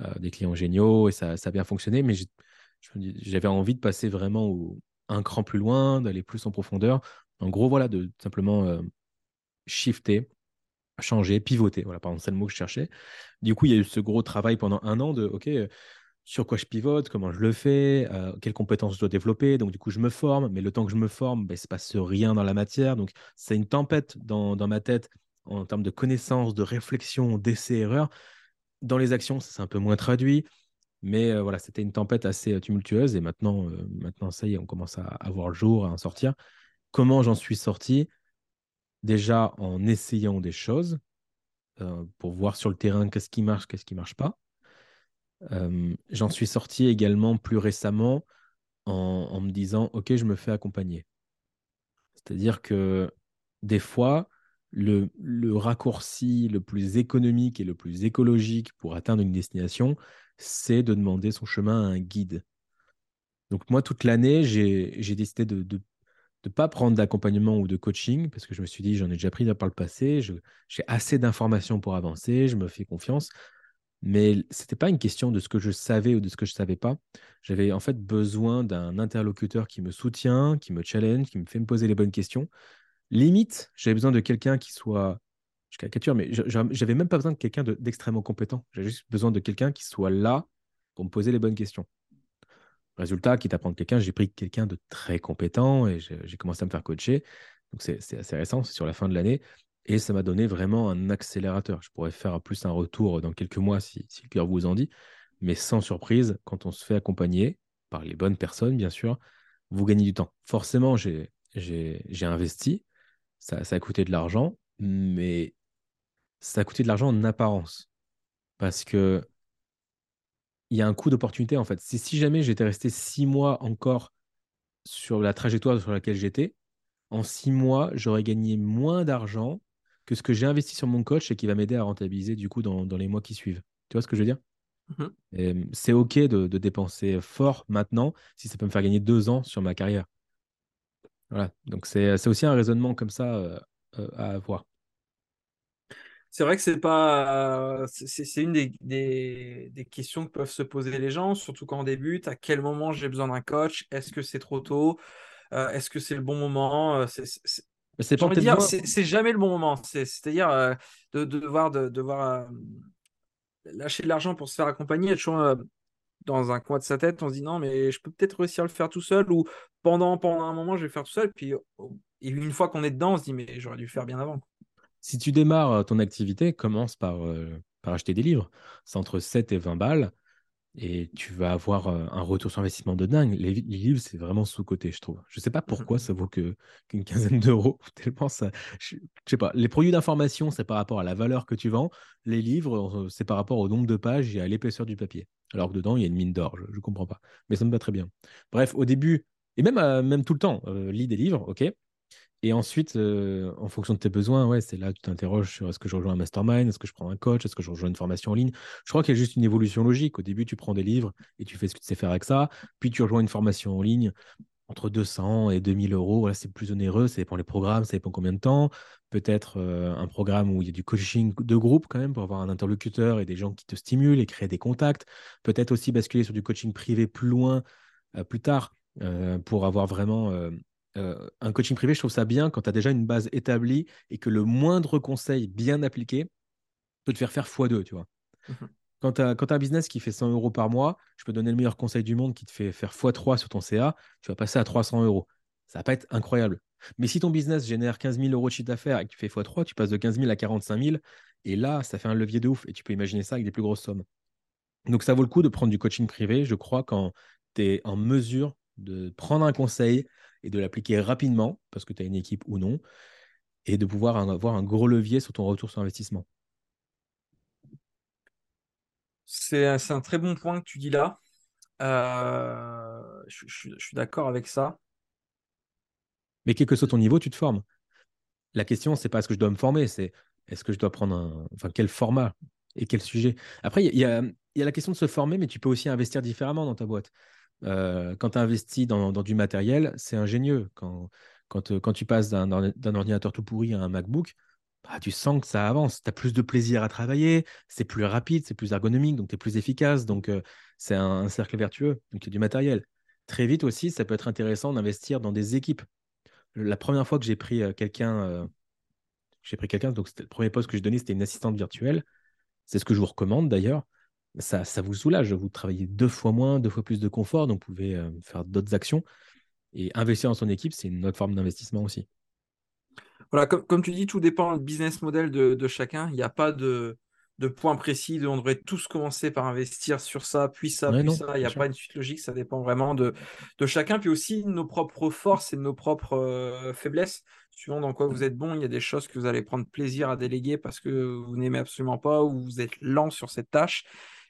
euh, des clients géniaux et ça, ça a bien fonctionné, mais j'avais envie de passer vraiment un cran plus loin, d'aller plus en profondeur. En gros, voilà, de simplement euh, shifter, changer, pivoter. Voilà, pardon, c'est le mot que je cherchais. Du coup, il y a eu ce gros travail pendant un an de, OK, euh, sur quoi je pivote, comment je le fais, euh, quelles compétences je dois développer. Donc, du coup, je me forme, mais le temps que je me forme, ben, il ne se passe rien dans la matière. Donc, c'est une tempête dans, dans ma tête en termes de connaissances, de réflexion, d'essais, erreurs. Dans les actions, ça s'est un peu moins traduit. Mais euh, voilà, c'était une tempête assez euh, tumultueuse. Et maintenant, maintenant, ça y est, on commence à, à voir le jour, à en sortir. Comment j'en suis sorti? Déjà en essayant des choses pour voir sur le terrain qu'est-ce qui marche, qu'est-ce qui marche pas. Euh, j'en suis sorti également plus récemment en, me disant, OK, je me fais accompagner. C'est-à-dire que des fois, le, raccourci le plus économique et le plus écologique pour atteindre une destination, c'est de demander son chemin à un guide. Donc moi, toute l'année, j'ai décidé de de de pas prendre d'accompagnement ou de coaching parce que je me suis dit, j'en ai déjà pris par le passé, j'ai assez d'informations pour avancer, je me fais confiance. Mais c'était pas une question de ce que je savais ou de ce que je savais pas. J'avais en fait besoin d'un interlocuteur qui me soutient, qui me challenge, qui me fait me poser les bonnes questions. Limite, j'avais besoin de quelqu'un qui soit, je caricature, mais j'avais même pas besoin de quelqu'un de- d'extrêmement compétent. J'avais juste besoin de quelqu'un qui soit là pour me poser les bonnes questions. Résultat, quitte à prendre quelqu'un, j'ai pris quelqu'un de très compétent et j'ai commencé à me faire coacher. Donc c'est assez récent, c'est sur la fin de l'année. Et ça m'a donné vraiment un accélérateur. Je pourrais faire plus un retour dans quelques mois si, si le cœur vous en dit. Mais sans surprise, quand on se fait accompagner par les bonnes personnes, bien sûr, vous gagnez du temps. Forcément, j'ai investi, ça, ça a coûté de l'argent, mais ça a coûté de l'argent en apparence. Parce que il y a un coût d'opportunité en fait. Si, si jamais j'étais resté six mois encore sur la trajectoire sur laquelle j'étais, en six mois, j'aurais gagné moins d'argent que ce que j'ai investi sur mon coach et qui va m'aider à rentabiliser du coup dans, dans les mois qui suivent. Tu vois ce que je veux dire? Mhm. Et, euh, C'est OK de, de dépenser fort maintenant si ça peut me faire gagner deux ans sur ma carrière. Voilà. Donc c'est c'est aussi un raisonnement comme ça euh, euh, à avoir. C'est vrai que c'est pas, c'est une des, des, des questions que peuvent se poser les gens, surtout quand on débute. À quel moment j'ai besoin d'un coach? Est-ce que c'est trop tôt? Euh, est-ce que c'est le bon moment? Euh, Mais c'est pas dire, c'est jamais le bon moment. C'est- C'est-à-dire euh, de, de devoir, de, devoir euh, lâcher de l'argent pour se faire accompagner, être toujours euh, dans un coin de sa tête, on se dit non, mais je peux peut-être réussir à le faire tout seul ou pendant, pendant un moment, je vais le faire tout seul. Puis oh, et une fois qu'on est dedans, on se dit mais j'aurais dû le faire bien avant. Si tu démarres ton activité, commence par, par acheter des livres. C'est entre 7 et 20 balles. Et tu vas avoir un retour sur investissement de dingue. Les, les livres, c'est vraiment sous-coté, je trouve. Je sais pas pourquoi ça vaut que qu'une quinzaine d'euros, tellement ça. Je, sais pas. Les produits d'information, c'est par rapport à la valeur que tu vends. Les livres, c'est par rapport au nombre de pages et à l'épaisseur du papier. Alors que dedans, il y a une mine d'or. Je, je comprends pas. Mais ça me va très bien. Bref, au début, et même, euh, même tout le temps, euh, lis des livres, ok? Et ensuite, euh, en fonction de tes besoins, ouais, c'est là que tu t'interroges sur est-ce que je rejoins un mastermind, est-ce que je prends un coach, est-ce que je rejoins une formation en ligne. Je crois qu'il y a juste une évolution logique. Au début, tu prends des livres et tu fais ce que tu sais faire avec ça. Puis tu rejoins une formation en ligne entre 200 et 2000 euros. Voilà, c'est plus onéreux, ça dépend les programmes, ça dépend combien de temps. Peut-être euh, un programme où il y a du coaching de groupe quand même pour avoir un interlocuteur et des gens qui te stimulent et créer des contacts. Peut-être aussi basculer sur du coaching privé plus loin, euh, plus tard, pour avoir vraiment euh, un coaching privé, je trouve ça bien quand tu as déjà une base établie et que le moindre conseil bien appliqué peut te faire faire x2, tu vois. Mhm. Quand tu as, un business qui fait 100 euros par mois, je peux donner le meilleur conseil du monde qui te fait faire x3 sur ton CA, tu vas passer à 300 euros. Ça va pas être incroyable. Mais si ton business génère 15 000 euros de chiffre d'affaires et que tu fais x3, tu passes de 15 000 à 45 000. Et là, ça fait un levier de ouf. Et tu peux imaginer ça avec des plus grosses sommes. Donc, ça vaut le coup de prendre du coaching privé, je crois, quand tu es en mesure de prendre un conseil et de l'appliquer rapidement, parce que tu as une équipe ou non, et de pouvoir avoir un gros levier sur ton retour sur investissement. C'est un très bon point que tu dis là. Euh, je, suis d'accord avec ça. Mais quel que soit ton niveau, tu te formes. La question, c'est pas est-ce que je dois me former, c'est est-ce que je dois prendre un. Enfin, quel format et quel sujet. Après, il y, a, la question de se former, mais tu peux aussi investir différemment dans ta boîte. Euh, quand tu investis dans, dans, du matériel, c'est ingénieux. Quand, quand tu passes d'un ordinateur tout pourri à un MacBook, bah, tu sens que ça avance. Tu as plus de plaisir à travailler, c'est plus rapide, c'est plus ergonomique, donc tu es plus efficace. Donc, euh, c'est un, cercle vertueux. Donc, il y a du matériel. Très vite aussi, ça peut être intéressant d'investir dans des équipes. La première fois que j'ai pris euh, quelqu'un, euh, j'ai pris quelqu'un, donc le premier poste que je donnais, c'était une assistante virtuelle. C'est ce que je vous recommande d'ailleurs. Ça, ça vous soulage. Vous travaillez deux fois moins, deux fois plus de confort, donc vous pouvez faire d'autres actions. Et investir dans son équipe, c'est une autre forme d'investissement aussi. Voilà, comme, tu dis, tout dépend du business model de, chacun. Il n'y a pas de, de point précis on devrait tous commencer par investir sur ça, puis ça, puis ça. Il n'y a pas une suite logique, ça dépend vraiment de, de chacun. Puis aussi nos propres forces et nos propres euh, faiblesses. Suivant dans quoi vous êtes bon, il y a des choses que vous allez prendre plaisir à déléguer parce que vous n'aimez absolument pas ou vous êtes lent sur cette tâche.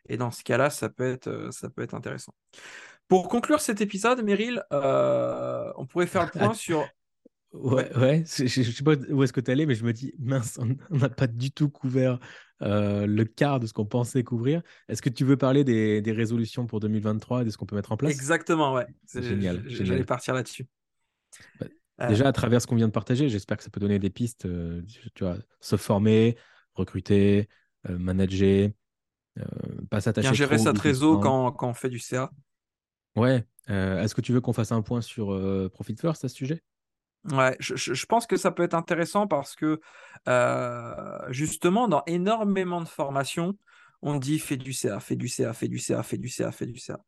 Et dans ce cas-là, ça, peut être, euh, ça peut être intéressant. Pour conclure cet épisode, Meryl, euh, on pourrait faire le point sur Ouais, ouais. Je, ne sais pas où est-ce que tu allé, mais je me dis, mince, on n'a pas du tout couvert euh, le quart de ce qu'on pensait couvrir. Est-ce que tu veux parler des, résolutions pour 2023 et de ce qu'on peut mettre en place? Exactement, ouais. C'est génial. J'allais partir là-dessus. Bah, euh. déjà, à travers ce qu'on vient de partager, j'espère que ça peut donner des pistes. Tu vois, se former, recruter, manager, pas s'attacher. Bien gérer sa trésor quand, quand, on fait du CA. Ouais. Est-ce que tu veux qu'on fasse un point sur Profit First à ce sujet? Ouais, je, pense que ça peut être intéressant parce que euh, justement, dans énormément de formations, on dit fais du CA, fais du CA, fais du CA, fais du CA, fais du CA.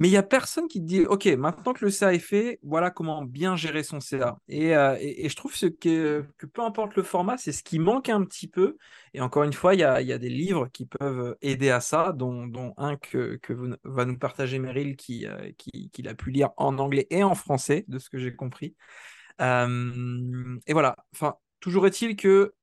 Mais il n'y a personne qui te dit, OK, maintenant que le CA est fait, voilà comment bien gérer son CA. Euh, et, et, je trouve ce que, peu importe le format, c'est ce qui manque un petit peu. Et encore une fois, il y a, y a, des livres qui peuvent aider à ça, dont, dont un que, que va nous partager Meryl, qui, euh, qui, qui l'a pu lire en anglais et en français, de ce que j'ai compris. Euh, et voilà. Enfin, toujours est-il que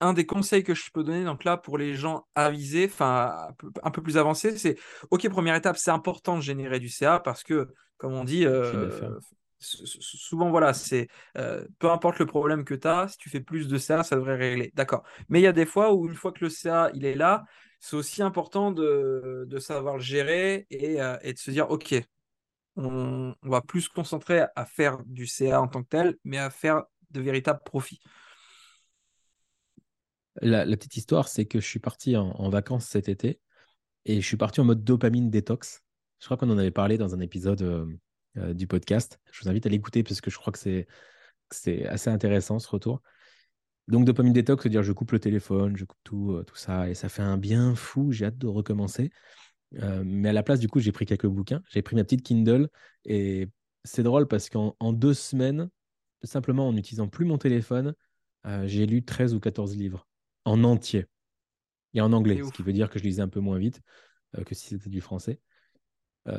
un des conseils que je peux donner donc là pour les gens avisés, enfin un peu plus avancés, c'est ok première étape, c'est important de générer du CA parce que comme on dit, euh, souvent voilà, c'est euh, peu importe le problème que tu as, si tu fais plus de CA, ça devrait régler. D'accord. Mais il y a des fois où une fois que le CA il est là, c'est aussi important de, de, savoir le gérer et, et de se dire ok, on, va plus se concentrer à faire du CA en tant que tel, mais à faire de véritables profits. La, petite histoire, c'est que je suis parti en, vacances cet été et je suis parti en mode dopamine détox. Je crois qu'on en avait parlé dans un épisode euh, euh, du podcast. Je vous invite à l'écouter parce que je crois que c'est, assez intéressant ce retour. Donc, dopamine détox, c'est dire je coupe le téléphone, je coupe tout, euh, tout ça, et ça fait un bien fou. J'ai hâte de recommencer. Mais à la place, du coup, j'ai pris quelques bouquins. J'ai pris ma petite Kindle et c'est drôle parce qu'en deux semaines, simplement en n'utilisant plus mon téléphone, j'ai lu 13 ou 14 livres en entier et en anglais, ce qui veut dire que je lisais un peu moins vite euh, que si c'était du français.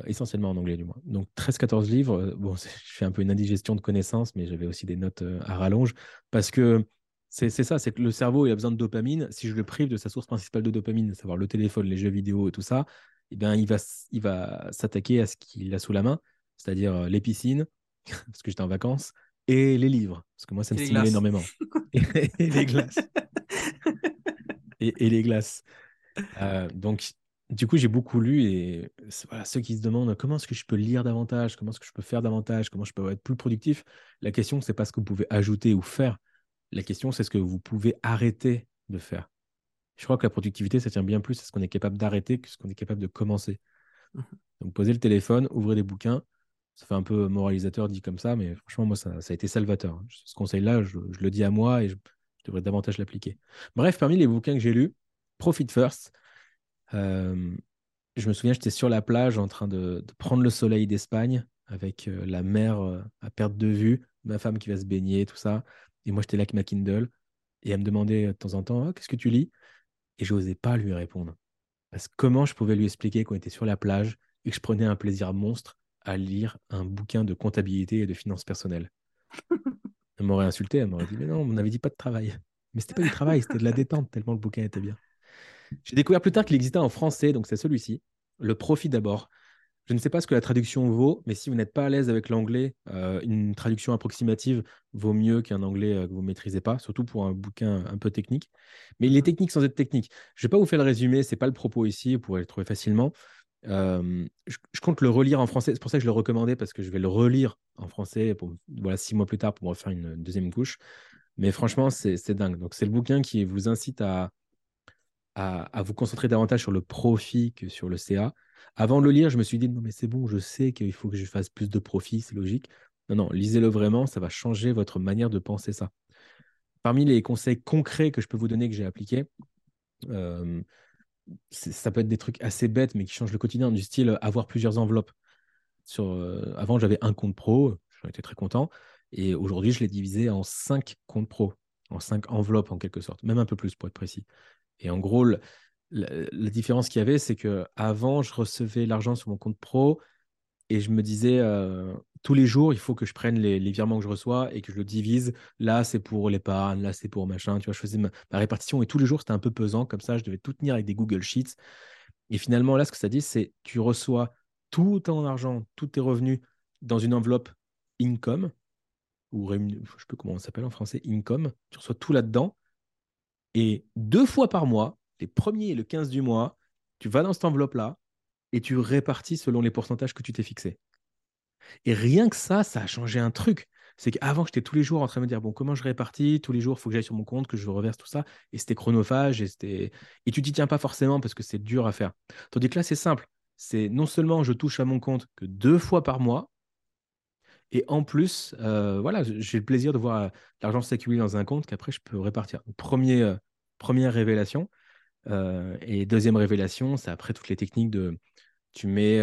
essentiellement en anglais du moins. Donc 13-14 livres, bon, je fais un peu une indigestion de connaissances, mais j'avais aussi des notes à rallonge parce que c'est ça, c'est que le cerveau il a besoin de dopamine. Si je le prive de sa source principale de dopamine, à savoir le téléphone, les jeux vidéo et tout ça, eh bien, il va, il va s'attaquer à ce qu'il a sous la main, c'est-à-dire euh, les piscines, parce que j'étais en vacances, et les livres, parce que moi, ça me stimule énormément. et, les glaces. Et, les glaces. Euh, donc, du coup, j'ai beaucoup lu et voilà, ceux qui se demandent comment est-ce que je peux lire davantage, comment est-ce que je peux faire davantage, comment je peux être plus productif, la question, c'est pas ce que vous pouvez ajouter ou faire. La question, c'est ce que vous pouvez arrêter de faire. Je crois que la productivité, ça tient bien plus à ce qu'on est capable d'arrêter que ce qu'on est capable de commencer. Mmh Donc, posez le téléphone, ouvrez des bouquins. Ça fait un peu moralisateur dit comme ça, mais franchement, moi, ça, a été salvateur. Ce conseil-là, je, le dis à moi et je, devrais davantage l'appliquer. Bref, parmi les bouquins que j'ai lus, Profit First, Euh, je me souviens, j'étais sur la plage en train de, prendre le soleil d'Espagne avec euh, la mer euh, à perte de vue, ma femme qui va se baigner, tout ça. Et moi, j'étais là avec ma Kindle. Et elle me demandait de temps en temps, Ah, qu'est-ce que tu lis? Et je n'osais pas lui répondre. Parce que comment je pouvais lui expliquer qu'on était sur la plage et que je prenais un plaisir monstre à lire un bouquin de comptabilité et de finances personnelles? Elle m'aurait insulté, elle m'aurait dit, mais non, on avait dit pas de travail. Mais c'était pas du travail, c'était de la détente, tellement le bouquin était bien. J'ai découvert plus tard qu'il existait en français, donc c'est celui-ci. Le profit d'abord. Je ne sais pas ce que la traduction vaut, mais si vous n'êtes pas à l'aise avec l'anglais, euh, une traduction approximative vaut mieux qu'un anglais euh, que vous ne maîtrisez pas, surtout pour un bouquin un peu technique. Mais il est technique sans être technique. Je ne vais pas vous faire le résumé, ce n'est pas le propos ici, vous pourrez le trouver facilement. Je, compte le relire en français, c'est pour ça que je le recommandais, parce que je vais le relire en français voilà, six mois plus tard pour refaire une deuxième couche. Mais franchement, c'est dingue. Donc, c'est le bouquin qui vous incite à, vous concentrer davantage sur le profit que sur le CA. Avant de le lire, je me suis dit, non, mais c'est bon, je sais qu'il faut que je fasse plus de profit, c'est logique. Non, non, lisez-le vraiment, ça va changer votre manière de penser ça. Parmi les conseils concrets que je peux vous donner, que j'ai appliqués, ça peut être des trucs assez bêtes, mais qui changent le quotidien, du style euh, avoir plusieurs enveloppes. Sur, euh, avant, j'avais un compte pro, j'en étais très content, et aujourd'hui, je l'ai divisé en cinq comptes pro, en cinq enveloppes en quelque sorte, même un peu plus pour être précis. Et en gros, la différence qu'il y avait, c'est que avant, je recevais l'argent sur mon compte pro et je me disais euh, tous les jours, il faut que je prenne les, virements que je reçois et que je le divise. Là, c'est pour l'épargne, là, c'est pour machin. Tu vois, je faisais ma, ma répartition et tous les jours, c'était un peu pesant. Comme ça, je devais tout tenir avec des Google Sheets. Et finalement, là, ce que ça dit, c'est tu reçois tout ton argent, tous tes revenus dans une enveloppe income ou rémun- je sais plus comment on s'appelle en français, income. Tu reçois tout là-dedans. Et deux fois par mois, les premiers et le 15 du mois, tu vas dans cette enveloppe-là et tu répartis selon les pourcentages que tu t'es fixés. Et rien que ça, ça a changé un truc. C'est qu'avant, j'étais tous les jours en train de me dire, bon, comment je répartis? Tous les jours, il faut que j'aille sur mon compte, que je reverse tout ça. Et c'était chronophage et, c'était... et tu t'y tiens pas forcément parce que c'est dur à faire. Tandis que là, c'est simple. C'est non seulement je touche à mon compte que deux fois par mois, et en plus, euh, voilà, j'ai le plaisir de voir euh, l'argent s'accumuler dans un compte qu'après, je peux répartir. Euh, première révélation. Et deuxième révélation, c'est après toutes les techniques de tu mets,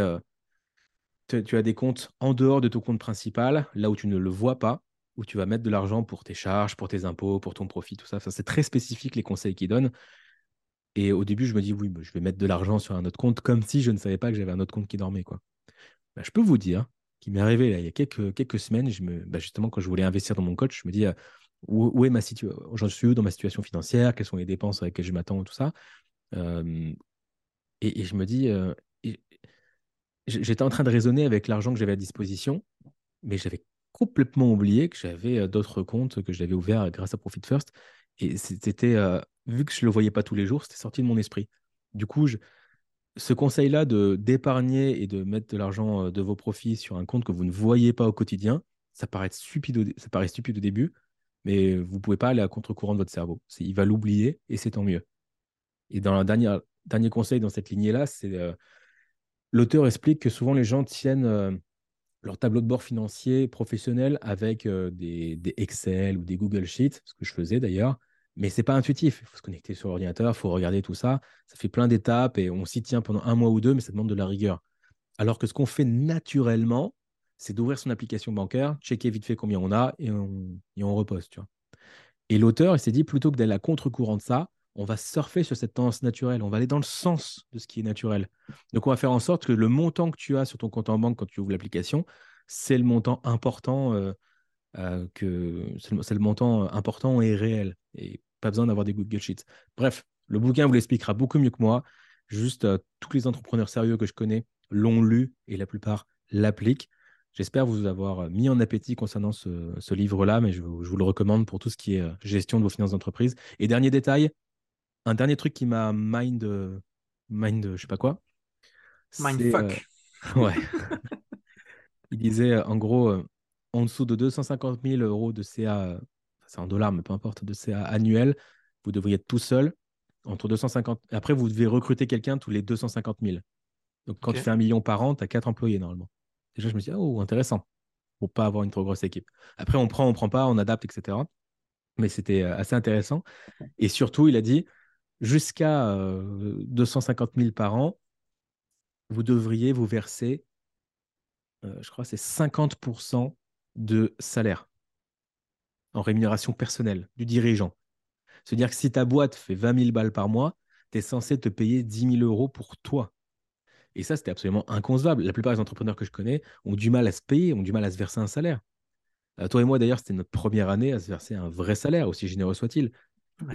tu as des comptes en dehors de ton compte principal, là où tu ne le vois pas, où tu vas mettre de l'argent pour tes charges, pour tes impôts, pour ton profit, tout ça. C'est très spécifique les conseils qu'ils donnent. Et au début, je me dis, oui, je vais mettre de l'argent sur un autre compte, comme si je ne savais pas que j'avais un autre compte qui dormait. Quoi. Bah, je peux vous dire qu'il m'est arrivé il y a quelques, semaines, je me, bah, justement, quand je voulais investir dans mon coach, je me dis, euh, où, est ma situation, j'en suis dans ma situation financière, quelles sont les dépenses avec lesquelles je m'attends, tout ça? Euh, et, je me dis, euh, j'étais en train de raisonner avec l'argent que j'avais à disposition, mais j'avais complètement oublié que j'avais euh, d'autres comptes que j'avais ouverts grâce à Profit First. Et c'était, euh, vu que je ne le voyais pas tous les jours, c'était sorti de mon esprit. Du coup, ce conseil-là de d'épargner et de mettre de l'argent euh, de vos profits sur un compte que vous ne voyez pas au quotidien, ça paraît stupide au, ça paraît stupide au début, mais vous ne pouvez pas aller à contre-courant de votre cerveau. Il va l'oublier et c'est tant mieux. Et dans le dernier, dernier conseil dans cette lignée-là, c'est euh, l'auteur explique que souvent les gens tiennent euh, leur tableau de bord financier professionnel avec euh, des, Excel ou des Google Sheets, ce que je faisais d'ailleurs, mais c'est pas intuitif. Il faut se connecter sur l'ordinateur, il faut regarder tout ça. Ça fait plein d'étapes et on s'y tient pendant un mois ou deux, mais ça demande de la rigueur. Alors que ce qu'on fait naturellement, c'est d'ouvrir son application bancaire, checker vite fait combien on a et on, repose. Tu. Et l'auteur, il s'est dit, plutôt que d'aller à contre-courant de ça, on va surfer sur cette tendance naturelle, on va aller dans le sens de ce qui est naturel. Donc, on va faire en sorte que le montant que tu as sur ton compte en banque quand tu ouvres l'application, c'est le montant important, euh, euh, que c'est le, montant important et réel. Et pas besoin d'avoir des Google Sheets. Bref, le bouquin vous l'expliquera beaucoup mieux que moi. Juste, euh, tous les entrepreneurs sérieux que je connais l'ont lu et la plupart l'appliquent. J'espère vous avoir mis en appétit concernant ce, livre-là, mais je, vous je vous le recommande pour tout ce qui est euh, gestion de vos finances d'entreprise. Et dernier détail, un dernier truc qui m'a mind, euh, mind, je sais pas quoi, c'est euh, Mindfuck. ouais, il disait euh, en gros en dessous de 250 000 euros de CA, c'est en dollars, mais peu importe, de CA annuel, vous devriez être tout seul entre 250. Après, vous devez recruter quelqu'un tous les 250 000. Donc, quand tu fais un million par an, tu as quatre employés normalement. Déjà, je me suis dit, oh, intéressant, pour pas avoir une trop grosse équipe. Après, on prend, on prend pas, on adapte, etc. Mais c'était assez intéressant. Et surtout, il a dit, jusqu'à 250 000 par an, vous devriez vous verser, je crois, c'est 50% de salaire en rémunération personnelle du dirigeant. C'est-à-dire que si ta boîte fait 20 000 balles par mois, tu es censé te payer 10 000 euros pour toi. Et ça, c'était absolument inconcevable. La plupart des entrepreneurs que je connais ont du mal à se payer, ont du mal à se verser un salaire. Euh, toi et moi, d'ailleurs, c'était notre première année à se verser un vrai salaire, aussi généreux soit-il.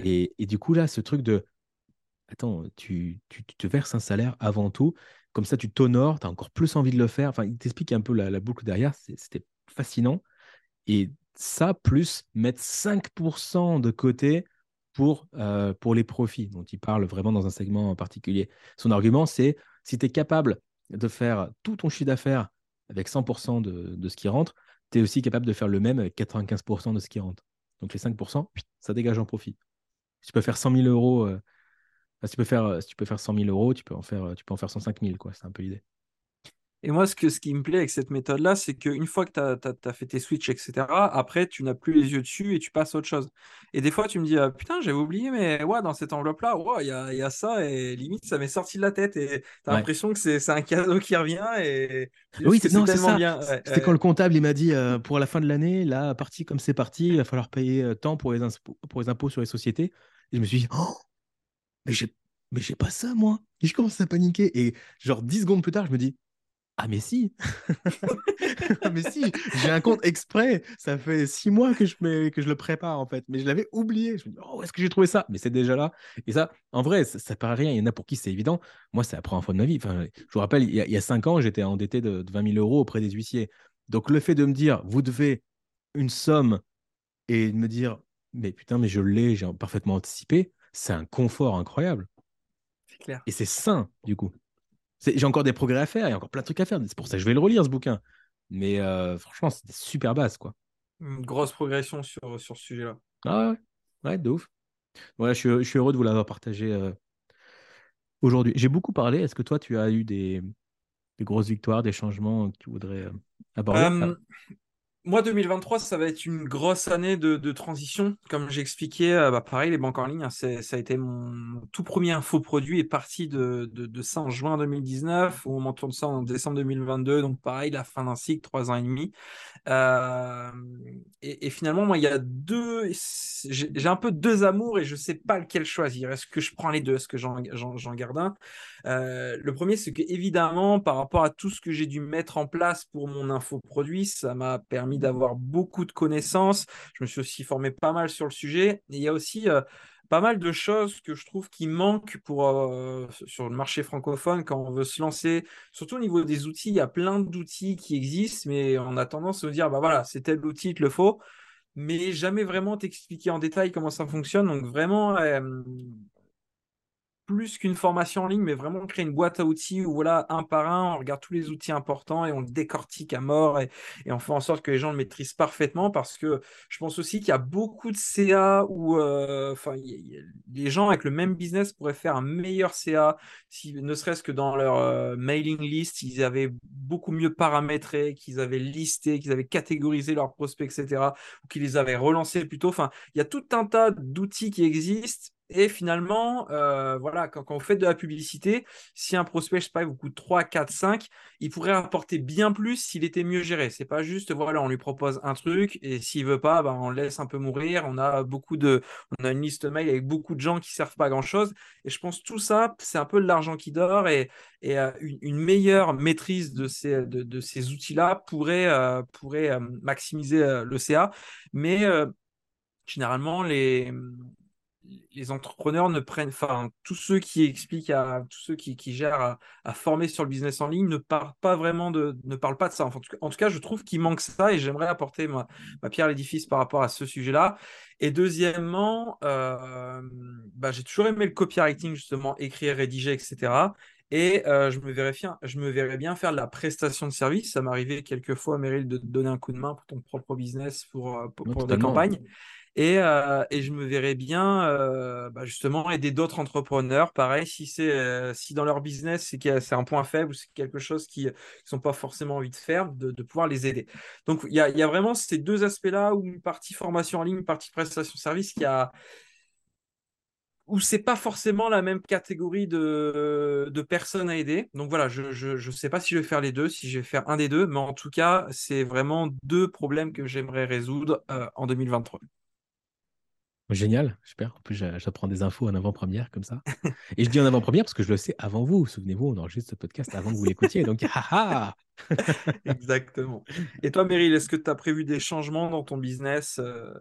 Et, du coup, là, ce truc de Attends, tu, te verses un salaire avant tout, comme ça, tu t'honores, tu as encore plus envie de le faire. Enfin, il t'explique un peu la, boucle derrière, c'était fascinant. Et ça, plus mettre 5% de côté pour, euh, pour les profits, dont il parle vraiment dans un segment en particulier. Son argument, c'est si tu es capable de faire tout ton chiffre d'affaires avec 100% de, de, ce qui rentre, tu es aussi capable de faire le même avec 95% de ce qui rentre. Donc les 5%, ça dégage en profit. Tu peux faire 100 000 euros, euh, si, tu peux faire, si tu peux faire 100 000 euros, tu peux en faire, tu peux en faire 105 000, quoi. C'est un peu l'idée. Et moi, ce, que, ce qui me plaît avec cette méthode-là, c'est qu'une fois que tu as, fait tes switches, etc., après, tu n'as plus les yeux dessus et tu passes à autre chose. Et des fois, tu me dis, ah, putain, j'avais oublié, mais ouais, dans cette enveloppe-là, il y, a, y, a, ça, et limite, ça m'est sorti de la tête. Et tu as l'impression que c'est un cadeau qui revient. Et oui, c'est tellement bien. C'était quand le comptable, il m'a dit, euh, pour la fin de l'année, là, parti comme c'est parti, il va falloir payer euh, tant pour les, pour les impôts sur les sociétés. Et je me suis dit, oh, mais j'ai mais j'ai pas ça, moi. Et je commence à paniquer. Et genre 10 secondes plus tard, je me dis, ah mais si mais si J'ai un compte exprès. Ça fait six mois que je, que je le prépare en fait. Mais je l'avais oublié. Je me dis, oh, est-ce que j'ai trouvé ça? Mais c'est déjà là. Et ça, en vrai, ça, ça, paraît rien. Il y en a pour qui c'est évident. Moi, c'est la première fois de ma vie. Enfin, je vous rappelle, il y a, cinq ans, j'étais endetté de, 20 000 euros auprès des huissiers. Donc le fait de me dire, vous devez une somme et de me dire, mais putain, mais je l'ai, j'ai parfaitement anticipé, c'est un confort incroyable. C'est clair. Et c'est sain, du coup. J'ai encore des progrès à faire, il y a encore plein de trucs à faire. C'est pour ça que je vais le relire, ce bouquin. Mais euh, franchement, c'était super base, quoi. Une grosse progression sur, sur ce sujet-là. Ah ouais, ouais, de ouf. Voilà, je, suis, heureux de vous l'avoir partagé euh, aujourd'hui. J'ai beaucoup parlé. Est-ce que toi, tu as eu des, grosses victoires, des changements que tu voudrais euh, aborder? Moi, 2023, ça va être une grosse année de, transition. Comme j'expliquais, euh, bah, pareil, les banques en ligne, hein, ça a été mon tout premier infoproduit est parti de, de, ça en juin 2019, où on m'en tourne ça en décembre 2022. Donc, pareil, la fin d'un cycle, trois ans et demi. Euh, et, finalement, moi, il y a deux. J'ai un peu deux amours et je ne sais pas lequel choisir. Est-ce que je prends les deux? Est-ce que j'en garde un? Euh, Le premier, c'est que évidemment, par rapport à tout ce que j'ai dû mettre en place pour mon infoproduit, ça m'a permis d'avoir beaucoup de connaissances. Je me suis aussi formé pas mal sur le sujet. Et il y a aussi euh, pas mal de choses que je trouve qui manquent pour, euh, sur le marché francophone quand on veut se lancer. Surtout au niveau des outils, il y a plein d'outils qui existent, mais on a tendance à se dire, bah voilà, c'est tel outil, il te le faut mais jamais vraiment t'expliquer en détail comment ça fonctionne. Donc vraiment, euh, plus qu'une formation en ligne, mais vraiment créer une boîte à outils où voilà, un par un, on regarde tous les outils importants et on le décortique à mort et, on fait en sorte que les gens le maîtrisent parfaitement parce que je pense aussi qu'il y a beaucoup de CA où euh, enfin, les gens avec le même business pourraient faire un meilleur CA, si, ne serait-ce que dans leur euh, mailing list, ils avaient beaucoup mieux paramétré, qu'ils avaient listé, qu'ils avaient catégorisé leurs prospects, etc., ou qu'ils les avaient relancés plutôt. Enfin, il y a tout un tas d'outils qui existent et finalement, euh, voilà, quand, quand, vous faites de la publicité, si un prospect, je sais pas, vous coûte 3, 4, 5, il pourrait apporter bien plus s'il était mieux géré. C'est pas juste, voilà, on lui propose un truc et s'il veut pas, ben, on le laisse un peu mourir. On a beaucoup de, on a une liste mail avec beaucoup de gens qui servent pas grand chose. Et je pense tout ça, c'est un peu de l'argent qui dort et, et euh, une, meilleure maîtrise de ces, de, ces outils-là pourrait, euh, pourrait maximiser le CA. Mais généralement, les, les entrepreneurs ne prennent, enfin, tous ceux qui expliquent à tous ceux qui, gèrent à, former sur le business en ligne ne parlent pas vraiment de, ne parlent pas de ça. en, tout cas, je trouve qu'il manque ça et j'aimerais apporter ma, pierre à l'édifice par rapport à ce sujet-là. Et deuxièmement, euh, bah, j'ai toujours aimé le copywriting, justement, écrire, rédiger, etc. Et euh, je, me verrais bien, je me verrais bien faire de la prestation de service. Ça m'arrivait quelquefois, Meryl, de te donner un coup de main pour ton propre business, pour, euh, pour, des campagnes. Euh, et, je me verrais bien euh, bah, justement aider d'autres entrepreneurs. Pareil, si, c'est, euh, si dans leur business c'est, un point faible ou c'est quelque chose qu'ils ne sont pas forcément envie de faire, de, pouvoir les aider. Donc il y a, vraiment ces deux aspects-là, où une partie formation en ligne, une partie prestation service qui a, où c'est pas forcément la même catégorie de, de personnes à aider. Donc voilà, je ne sais pas si je vais faire les deux, si je vais faire un des deux, mais en tout cas, c'est vraiment deux problèmes que j'aimerais résoudre euh, en 2023. Génial, super. En plus, j'apprends des infos en avant-première comme ça. Et je dis en avant-première parce que je le sais avant vous. Souvenez-vous, on enregistre ce podcast avant que vous l'écoutiez. Donc, haha Exactement. Et toi, Meryl, est-ce que tu as prévu des changements dans ton business euh,